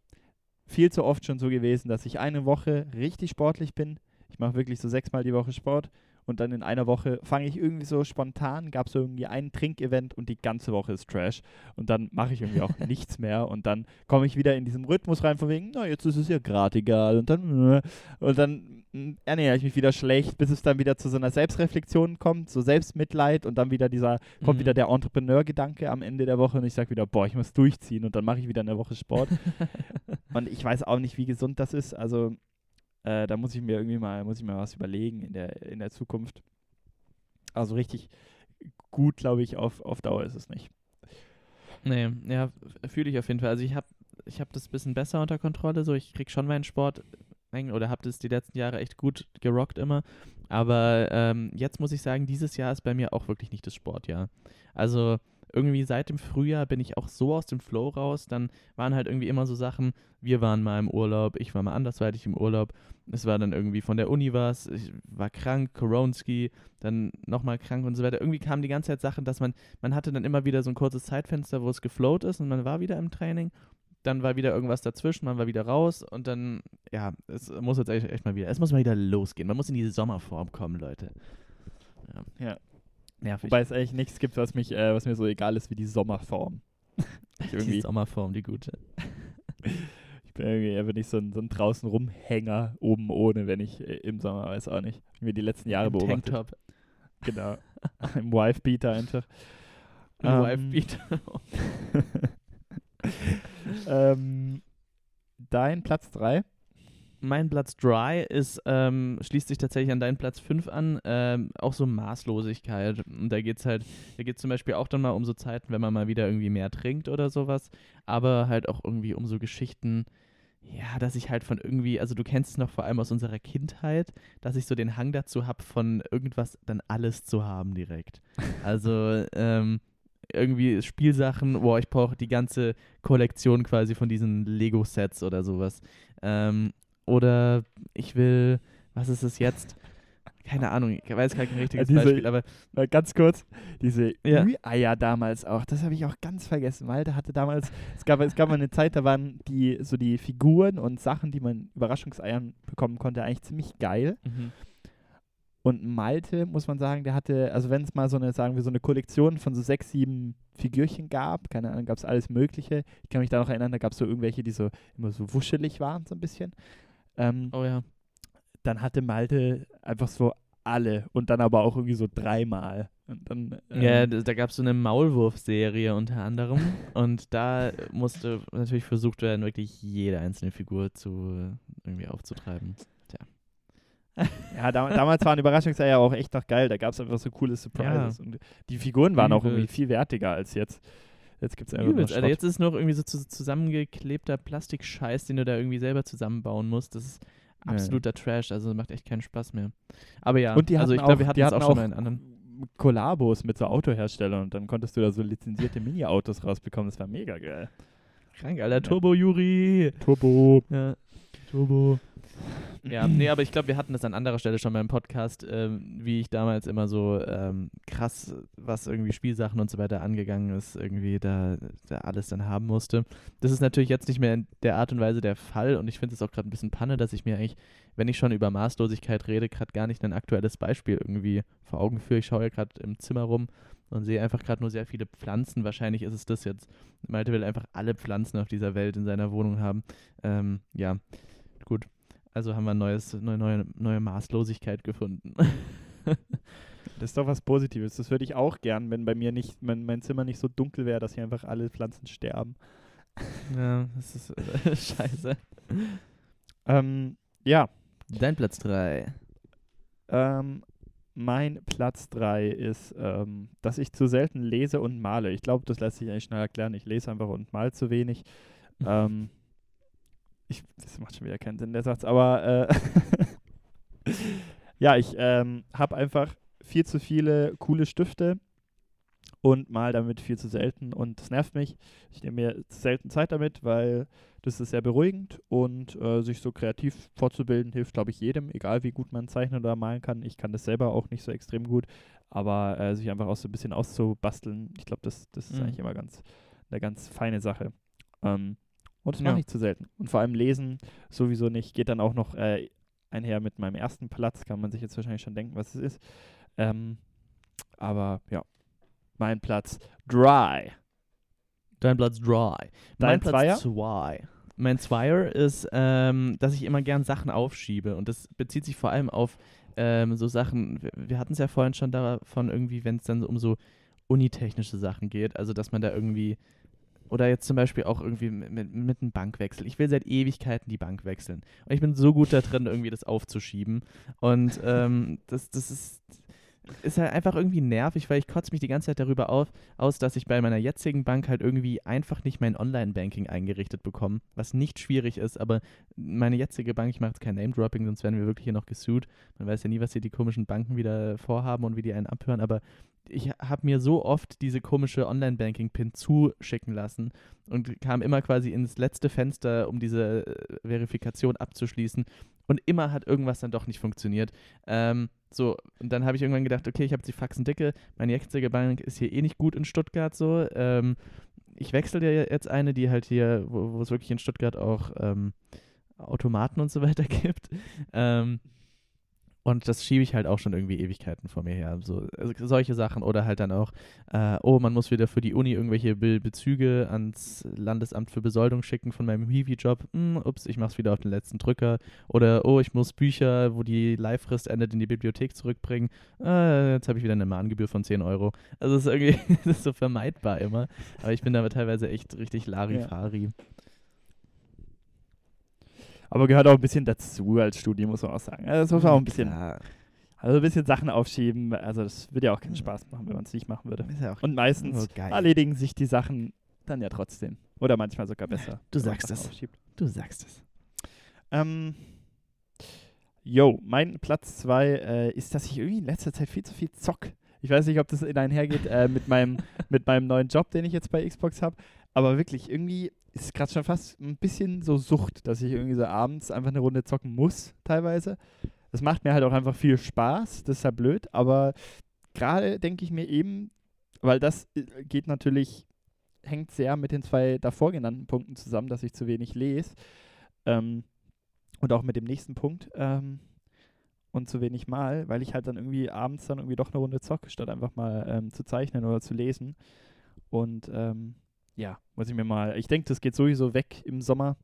viel zu oft schon so gewesen, dass ich eine Woche richtig sportlich bin. Ich mache wirklich so sechsmal die Woche Sport und dann in einer Woche fange ich irgendwie so spontan, gab es so irgendwie ein Trinkevent und die ganze Woche ist Trash. Und dann mache ich irgendwie auch *laughs* nichts mehr und dann komme ich wieder in diesem Rhythmus rein, von wegen, na, jetzt ist es ja gerade egal. Und dann, äh, und dann mm, ernähre ich mich wieder schlecht, bis es dann wieder zu so einer Selbstreflexion kommt, so Selbstmitleid und dann wieder dieser, kommt
Mhm.
wieder der Entrepreneur-Gedanke am Ende der Woche und ich sage wieder, boah, ich muss durchziehen und dann mache ich wieder eine Woche Sport. *laughs* und ich weiß auch nicht, wie gesund das ist. Also äh, da muss ich mir irgendwie mal, muss ich mir was überlegen in der, in der Zukunft. Also richtig gut, glaube ich, auf, auf Dauer ist es nicht.
Nee, ja, fühle ich auf jeden Fall. Also ich habe ich hab das ein bisschen besser unter Kontrolle. So, ich krieg schon meinen Sport oder habe das die letzten Jahre echt gut gerockt immer. Aber ähm, jetzt muss ich sagen, dieses Jahr ist bei mir auch wirklich nicht das Sportjahr. Also irgendwie seit dem Frühjahr bin ich auch so aus dem Flow raus. Dann waren halt irgendwie immer so Sachen, wir waren mal im Urlaub, ich war mal andersweitig im Urlaub. Es war dann irgendwie von der Uni was, ich war krank, Koronski, dann nochmal krank und so weiter. Irgendwie kamen die ganze Zeit Sachen, dass man, man hatte dann immer wieder so ein kurzes Zeitfenster, wo es geflowt ist und man war wieder im Training. Dann war wieder irgendwas dazwischen, man war wieder raus und dann, ja, es muss jetzt echt, echt mal wieder, es muss mal wieder losgehen. Man muss in diese Sommerform kommen, Leute. Ja.
Ja.
Nervig.
Wobei es eigentlich nichts gibt, was, mich, äh, was mir so egal ist wie die Sommerform. *laughs*
Die Sommerform, die gute.
Ich bin nicht so ein, so ein draußen rumhänger oben ohne, wenn ich äh, im Sommer, weiß auch nicht. Mir die letzten Jahre
Im
beobachtet.
Tanktop.
Genau. *laughs* Im Wife-Beater einfach.
Im
Ähm,
Wife-Beater. *laughs*
ähm, dein Platz 3.
Mein Platz Dry ist, ähm, schließt sich tatsächlich an deinen Platz 5 an, ähm, auch so Maßlosigkeit. Und da geht es halt, da geht es zum Beispiel auch dann mal um so Zeiten, wenn man mal wieder irgendwie mehr trinkt oder sowas, aber halt auch irgendwie um so Geschichten, ja, dass ich halt von irgendwie, also du kennst es noch vor allem aus unserer Kindheit, dass ich so den Hang dazu habe, von irgendwas dann alles zu haben direkt. Also, *laughs* ähm, irgendwie Spielsachen, boah, ich brauche die ganze Kollektion quasi von diesen Lego-Sets oder sowas. Ähm, oder ich will, was ist es jetzt? Keine Ahnung, ich weiß kein *laughs* richtiges
diese-
Beispiel, aber
Mal ganz kurz, diese
Ja.
Ü-Eier damals auch, das habe ich auch ganz vergessen. Malte hatte damals, es gab, es gab mal eine Zeit, da waren die, so die Figuren und Sachen, die man Überraschungseiern bekommen konnte, eigentlich ziemlich geil.
mhm.
Und Malte, muss man sagen, der hatte, also wenn es mal so eine, sagen wir, so eine Kollektion von so sechs, sieben Figürchen gab, keine Ahnung, gab es alles Mögliche. Ich kann mich da noch erinnern, da gab es so irgendwelche, die so immer so wuschelig waren, so ein bisschen. Ähm,
oh ja.
Dann hatte Malte einfach so alle und dann aber auch irgendwie so dreimal. Dann, ähm,
Ja, da, gab es so eine Maulwurf-Serie unter anderem *laughs* und da musste natürlich versucht werden, wirklich jede einzelne Figur zu äh, irgendwie aufzutreiben.
ja da, damals waren Überraschungseier auch echt noch geil. Da gab es einfach so coole Surprises. Und die Figuren waren auch irgendwie viel wertiger als jetzt. Jetzt gibt es einfach
Übelst, Alter,
Schrott.
jetzt ist noch irgendwie so zu, zusammengeklebter Plastikscheiß, den du da irgendwie selber zusammenbauen musst. Das ist
Ja.
absoluter Trash, also macht echt keinen Spaß mehr. Aber ja,
Und die
also ich glaube, wir
auch-
hatten es auch schon mal in anderen.
Kollabos mit so Autoherstellern und dann konntest du da so lizenzierte Mini-Autos rausbekommen. Das war mega geil.
Krank, Alter,
Ja.
Turbo Juri.
Turbo.
Ja.
Turbo.
Ja, nee, aber ich glaube, wir hatten das an anderer Stelle schon mal im Podcast, ähm, wie ich damals immer so ähm, krass, was irgendwie Spielsachen und so weiter angegangen ist, irgendwie da, da alles dann haben musste. Das ist natürlich jetzt nicht mehr in der Art und Weise der Fall und ich finde es auch gerade ein bisschen Panne, dass ich mir eigentlich, wenn ich schon über Maßlosigkeit rede, gerade gar nicht ein aktuelles Beispiel irgendwie vor Augen führe. Ich schaue ja gerade im Zimmer rum und sehe einfach gerade nur sehr viele Pflanzen. Wahrscheinlich ist es das jetzt. Malte will einfach alle Pflanzen auf dieser Welt in seiner Wohnung haben. Ähm, ja, gut. Also haben wir neues, neue, neue, neue Maßlosigkeit gefunden. *laughs*
Das ist doch was Positives. Das würde ich auch gern, wenn bei mir nicht, mein, mein Zimmer nicht so dunkel wäre, dass hier einfach alle Pflanzen sterben.
Ja, das ist äh, *laughs* scheiße.
Ähm, ja,
Dein Platz 3.
ähm, mein Platz 3 ist, ähm, dass ich zu selten lese und male. Ich glaube, das lässt sich eigentlich schnell erklären. Ich lese einfach und mal zu wenig. *laughs* Ähm, ich, das macht schon wieder keinen Sinn, der Satz, aber äh, *laughs* ja, ich ähm, habe einfach viel zu viele coole Stifte und mal damit viel zu selten und das nervt mich. Ich nehme mir selten Zeit damit, weil das ist sehr beruhigend und äh, sich so kreativ fortzubilden hilft, glaube ich, jedem, egal wie gut man zeichnen oder malen kann. Ich kann das selber auch nicht so extrem gut, aber äh, sich einfach auch so ein bisschen auszubasteln, ich glaube, das, das ist
Mhm.
eigentlich immer ganz eine ganz feine Sache. Ähm, und das
Ja.
mache ich zu selten. Und vor allem lesen sowieso nicht. Geht dann auch noch äh, einher mit meinem ersten Platz, kann man sich jetzt wahrscheinlich schon denken, was es ist. Ähm, aber ja, mein Platz Dry.
Dein Platz Dry.
Dein
mein Platz
Zweier?
Zwei. Mein Zweier ist, ähm, dass ich immer gern Sachen aufschiebe. Und das bezieht sich vor allem auf ähm, so Sachen, wir, wir hatten es ja vorhin schon davon, irgendwie, wenn es dann um so unitechnische Sachen geht. Also, dass man da irgendwie, oder jetzt zum Beispiel auch irgendwie mit, mit, einem Bankwechsel. Ich will seit Ewigkeiten die Bank wechseln. Und ich bin so gut da drin, irgendwie das aufzuschieben. Und ähm, das, das ist, ist halt einfach irgendwie nervig, weil ich kotze mich die ganze Zeit darüber auf, aus, dass ich bei meiner jetzigen Bank halt irgendwie einfach nicht mein Online-Banking eingerichtet bekomme, was nicht schwierig ist, aber meine jetzige Bank, ich mache jetzt kein Name-Dropping, sonst werden wir wirklich hier noch gesucht. Man weiß ja nie, was hier die komischen Banken wieder vorhaben und wie die einen abhören, aber ich habe mir so oft diese komische Online-Banking-Pin zuschicken lassen und kam immer quasi ins letzte Fenster, um diese äh, Verifikation abzuschließen. Und immer hat irgendwas dann doch nicht funktioniert. Ähm, so, und dann habe ich irgendwann gedacht, okay, ich habe die Faxen dicke, meine jetzige Bank ist hier eh nicht gut in Stuttgart so. Ähm, ich wechsle dir jetzt eine, die halt hier, wo, es wirklich in Stuttgart auch ähm, Automaten und so weiter *laughs* gibt. Ähm, und das schiebe ich halt auch schon irgendwie Ewigkeiten vor mir her. So, also solche Sachen. Oder halt dann auch, äh, oh, man muss wieder für die Uni irgendwelche Be Bezüge ans Landesamt für Besoldung schicken von meinem Hiwi-Job. Hm, ups, ich mach's wieder auf den letzten Drücker. Oder, oh, ich muss Bücher, wo die Leihfrist endet, in die Bibliothek zurückbringen. Äh, jetzt habe ich wieder eine Mahngebühr von 10 Euro. Also es ist irgendwie *laughs* das ist so vermeidbar immer. Aber ich bin damit teilweise echt richtig Larifari.
Aber gehört auch ein bisschen dazu als Studium, muss man auch sagen. Also das muss man auch ein bisschen,
Klar.
also ein bisschen Sachen aufschieben. Also das würde ja auch keinen Spaß machen, wenn man es nicht machen würde.
Ja
Und meistens
geil.
erledigen sich die Sachen dann ja trotzdem. Oder manchmal sogar besser.
Du sagst es. Du sagst es.
Ähm, yo, mein Platz zwei äh, ist, dass ich irgendwie in letzter Zeit viel zu viel zock. Ich weiß nicht, ob das in einhergeht äh, mit, meinem, *laughs* mit meinem neuen Job, den ich jetzt bei Xbox habe. Aber wirklich, irgendwie ist gerade schon fast ein bisschen so Sucht, dass ich irgendwie so abends einfach eine Runde zocken muss, teilweise. Das macht mir halt auch einfach viel Spaß, das ist ja blöd, aber gerade denke ich mir eben, weil das äh, geht natürlich, hängt sehr mit den zwei davor genannten Punkten zusammen, dass ich zu wenig lese. Ähm, und auch mit dem nächsten Punkt ähm, und zu wenig mal, weil ich halt dann irgendwie abends dann irgendwie doch eine Runde zocke, statt einfach mal ähm, zu zeichnen oder zu lesen. Und ähm, ja, muss ich mir mal, ich denke, das geht sowieso weg im Sommer.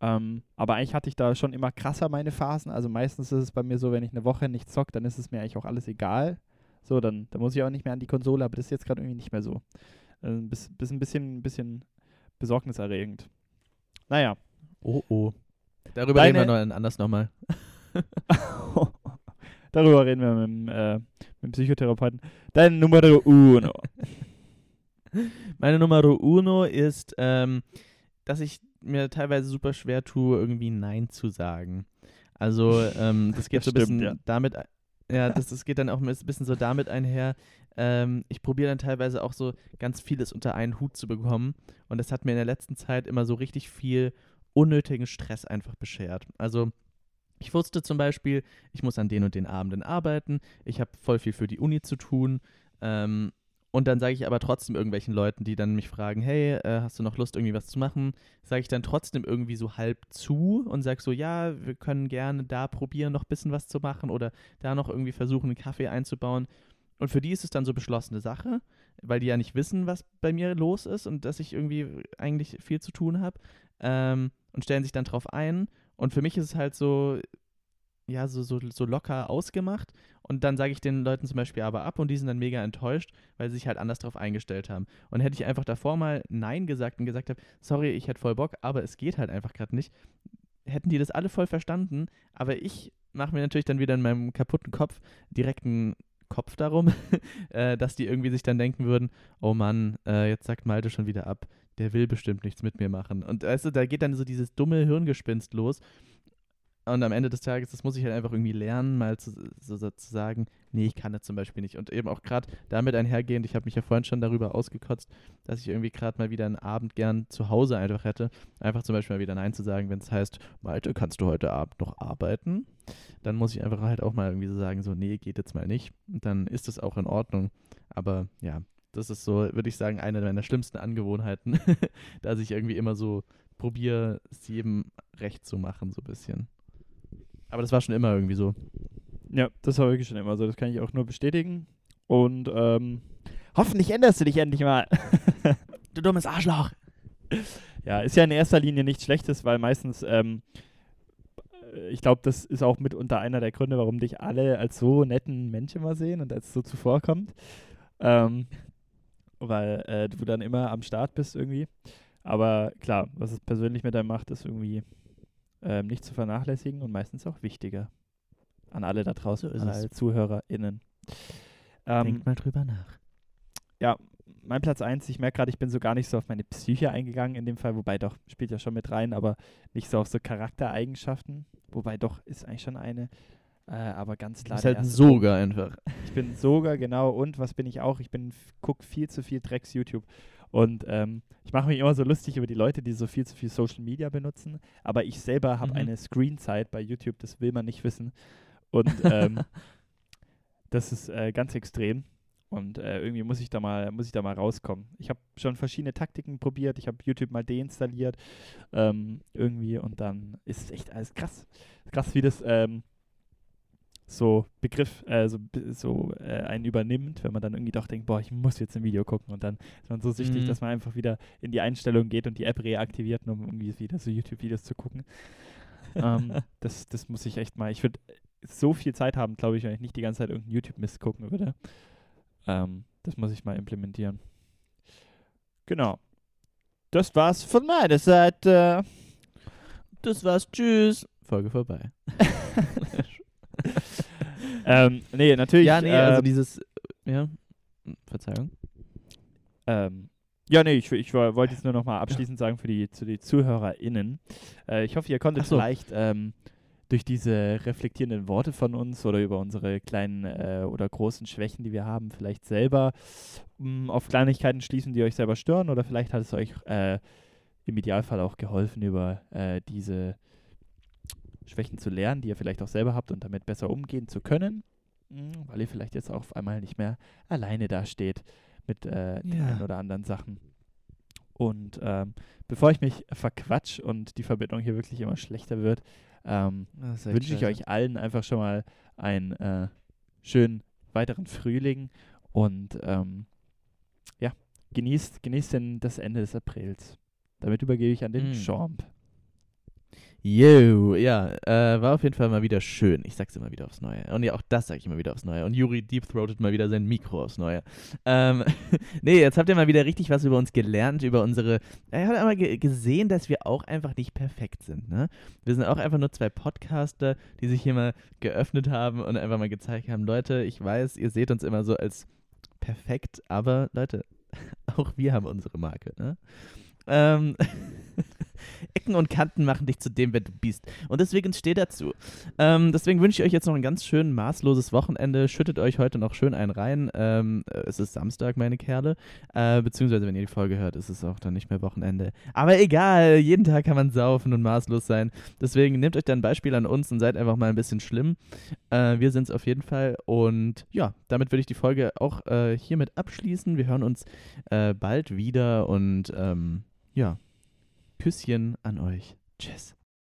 Ähm, aber eigentlich hatte ich da schon immer krasser meine Phasen. Also meistens ist es bei mir so, wenn ich eine Woche nicht zocke, dann ist es mir eigentlich auch alles egal. So, dann, dann muss ich auch nicht mehr an die Konsole, aber das ist jetzt gerade irgendwie nicht mehr so. Ein bis, bis ein bisschen, ein bisschen besorgniserregend. Naja,
Oh, oh. Darüber
Deine-
reden wir noch anders nochmal. *laughs*
Darüber reden wir mit dem, äh, mit dem Psychotherapeuten. Dein Numero uno. *laughs*
Meine Numero uno ist, ähm, dass ich mir teilweise super schwer tue, irgendwie Nein zu sagen. Also, ähm, das geht
Das
so ein bisschen
ja.
damit, ja, *laughs* das, das geht dann auch ein bisschen so damit einher. Ähm, ich probiere dann teilweise auch so ganz vieles unter einen Hut zu bekommen. Und das hat mir in der letzten Zeit immer so richtig viel unnötigen Stress einfach beschert. Also, ich wusste zum Beispiel, ich muss an den und den Abenden arbeiten, ich habe voll viel für die Uni zu tun. Ähm, und dann sage ich aber trotzdem irgendwelchen Leuten, die dann mich fragen, hey, äh, hast du noch Lust, irgendwie was zu machen? Sage ich dann trotzdem irgendwie so halb zu und sage so, ja, wir können gerne da probieren, noch ein bisschen was zu machen oder da noch irgendwie versuchen, einen Kaffee einzubauen. Und für die ist es dann so beschlossene Sache, weil die ja nicht wissen, was bei mir los ist und dass ich irgendwie eigentlich viel zu tun habe ähm, und stellen sich dann drauf ein. Und für mich ist es halt so, ja, so, so, so locker ausgemacht und dann sage ich den Leuten zum Beispiel aber ab und die sind dann mega enttäuscht, weil sie sich halt anders darauf eingestellt haben. Und hätte ich einfach davor mal Nein gesagt und gesagt habe, sorry, ich hätte voll Bock, aber es geht halt einfach gerade nicht, hätten die das alle voll verstanden, aber ich mache mir natürlich dann wieder in meinem kaputten Kopf direkt einen Kopf darum, *laughs* äh, dass die irgendwie sich dann denken würden, oh Mann, äh, jetzt sagt Malte schon wieder ab, der will bestimmt nichts mit mir machen. Und weißt du, da geht dann so dieses dumme Hirngespinst los. Und am Ende des Tages, das muss ich halt einfach irgendwie lernen, mal zu, so, so zu sagen, nee, ich kann das zum Beispiel nicht. Und eben auch gerade damit einhergehend, ich habe mich ja vorhin schon darüber ausgekotzt, dass ich irgendwie gerade mal wieder einen Abend gern zu Hause einfach hätte. Einfach zum Beispiel mal wieder Nein zu sagen, wenn es heißt, Malte, kannst du heute Abend noch arbeiten? Dann muss ich einfach halt auch mal irgendwie so sagen, so, nee, geht jetzt mal nicht. Und dann ist das auch in Ordnung. Aber ja, das ist so, würde ich sagen, eine meiner schlimmsten Angewohnheiten, *laughs* dass ich irgendwie immer so probiere, es jedem recht zu machen, so ein bisschen. Aber das war schon immer irgendwie so.
Ja, das war wirklich schon immer so. Das kann ich auch nur bestätigen. Und ähm, hoffentlich änderst du dich endlich mal. *laughs*
du dummes Arschloch.
Ja, ist ja in erster Linie nichts Schlechtes, weil meistens, ähm, ich glaube, das ist auch mitunter einer der Gründe, warum dich alle als so netten Menschen mal sehen und als so zuvorkommt. Ähm, weil äh, du dann immer am Start bist irgendwie. Aber klar, was es persönlich mit einem macht, ist irgendwie ähm, nicht zu vernachlässigen und meistens auch wichtiger. An alle da draußen,
So ist
an
es.
alle ZuhörerInnen. Ähm,
Denkt mal drüber nach.
ja, mein Platz 1, ich merke gerade, ich bin so gar nicht so auf meine Psyche eingegangen in dem Fall, wobei doch, spielt ja schon mit rein, aber nicht so auf so Charaktereigenschaften. Wobei doch, ist eigentlich schon eine. Äh, aber ganz
Du
klar.
bist
der
halt ein. Soger einfach.
Ich bin sogar, genau. Und was bin ich auch? Ich bin gucke viel zu viel Drecks YouTube. Und ähm, ich mache mich immer so lustig über die Leute, die so viel zu viel Social Media benutzen. Aber ich selber habe
Mhm.
eine Screenzeit bei YouTube, das will man nicht wissen. Und ähm, *laughs* das ist äh, ganz extrem. Und äh, irgendwie muss ich da mal, muss ich da mal rauskommen. Ich habe schon verschiedene Taktiken probiert. Ich habe YouTube mal deinstalliert. Ähm, irgendwie und dann ist es echt alles krass. Krass, wie das ähm, so Begriff, äh, so, äh, einen übernimmt, wenn man dann irgendwie doch denkt, boah, ich muss jetzt ein Video gucken und dann ist man so süchtig,
Mhm.
dass man einfach wieder in die Einstellung geht und die App reaktiviert, nur um irgendwie wieder so YouTube-Videos zu gucken. ähm, *laughs* das, das muss ich echt mal, ich würde so viel Zeit haben, glaube ich, wenn ich nicht die ganze Zeit irgendeinen YouTube-Mist gucken würde. Ähm, das muss ich mal implementieren. Genau. Das war's von meiner Seite.
Das war's. Tschüss. Folge vorbei. *laughs*
ähm, nee, natürlich.
ja, nee, also
ähm,
dieses. Ja. Verzeihung.
Ähm, ja, nee, ich, ich woll- wollte jetzt nur noch mal abschließend sagen für die, zu die ZuhörerInnen. Äh, ich hoffe, ihr konntet
so.
vielleicht ähm, durch diese reflektierenden Worte von uns oder über unsere kleinen äh, oder großen Schwächen, die wir haben, vielleicht selber mh, auf Kleinigkeiten schließen, die euch selber stören oder vielleicht hat es euch äh, im Idealfall auch geholfen, über äh, diese Schwächen zu lernen, die ihr vielleicht auch selber habt und damit besser umgehen zu können, mh, weil ihr vielleicht jetzt auch auf einmal nicht mehr alleine dasteht mit äh, den
Ja.
ein oder anderen Sachen. Und ähm, bevor ich mich verquatsch und die Verbindung hier wirklich immer schlechter wird, ähm, wünsche ich euch allen einfach schon mal einen äh, schönen weiteren Frühling und ähm, ja, genießt, genießt denn das Ende des Aprils. Damit übergebe ich an den
Mm.
Champ.
Yo, ja, äh, war auf jeden Fall mal wieder schön. Ich sag's immer wieder aufs Neue. Und ja, auch das sag ich immer wieder aufs Neue. Und Juri deepthroatet mal wieder sein Mikro aufs Neue. Ähm, *laughs* nee, jetzt habt ihr mal wieder richtig was über uns gelernt, über unsere. Ihr habt einmal ge gesehen, dass wir auch einfach nicht perfekt sind, ne? Wir sind auch einfach nur zwei Podcaster, die sich hier mal geöffnet haben und einfach mal gezeigt haben, Leute, ich weiß, ihr seht uns immer so als perfekt, aber Leute, *laughs* auch wir haben unsere Marke, ne? Ähm, *laughs* Ecken und Kanten machen dich zu dem, wer du bist. Und deswegen steh dazu. Ähm, deswegen wünsche ich euch jetzt noch ein ganz schön maßloses Wochenende. Schüttet euch heute noch schön einen rein. Ähm, äh, es ist Samstag, meine Kerle. Äh, beziehungsweise, wenn ihr die Folge hört, ist es auch dann nicht mehr Wochenende. Aber egal, jeden Tag kann man saufen und maßlos sein. Deswegen nehmt euch dann ein Beispiel an uns und seid einfach mal ein bisschen schlimm. Äh, wir sind es auf jeden Fall. Und ja, damit würde ich die Folge auch äh, hiermit abschließen. Wir hören uns äh, bald wieder und ähm, ja, Küsschen an euch. Tschüss.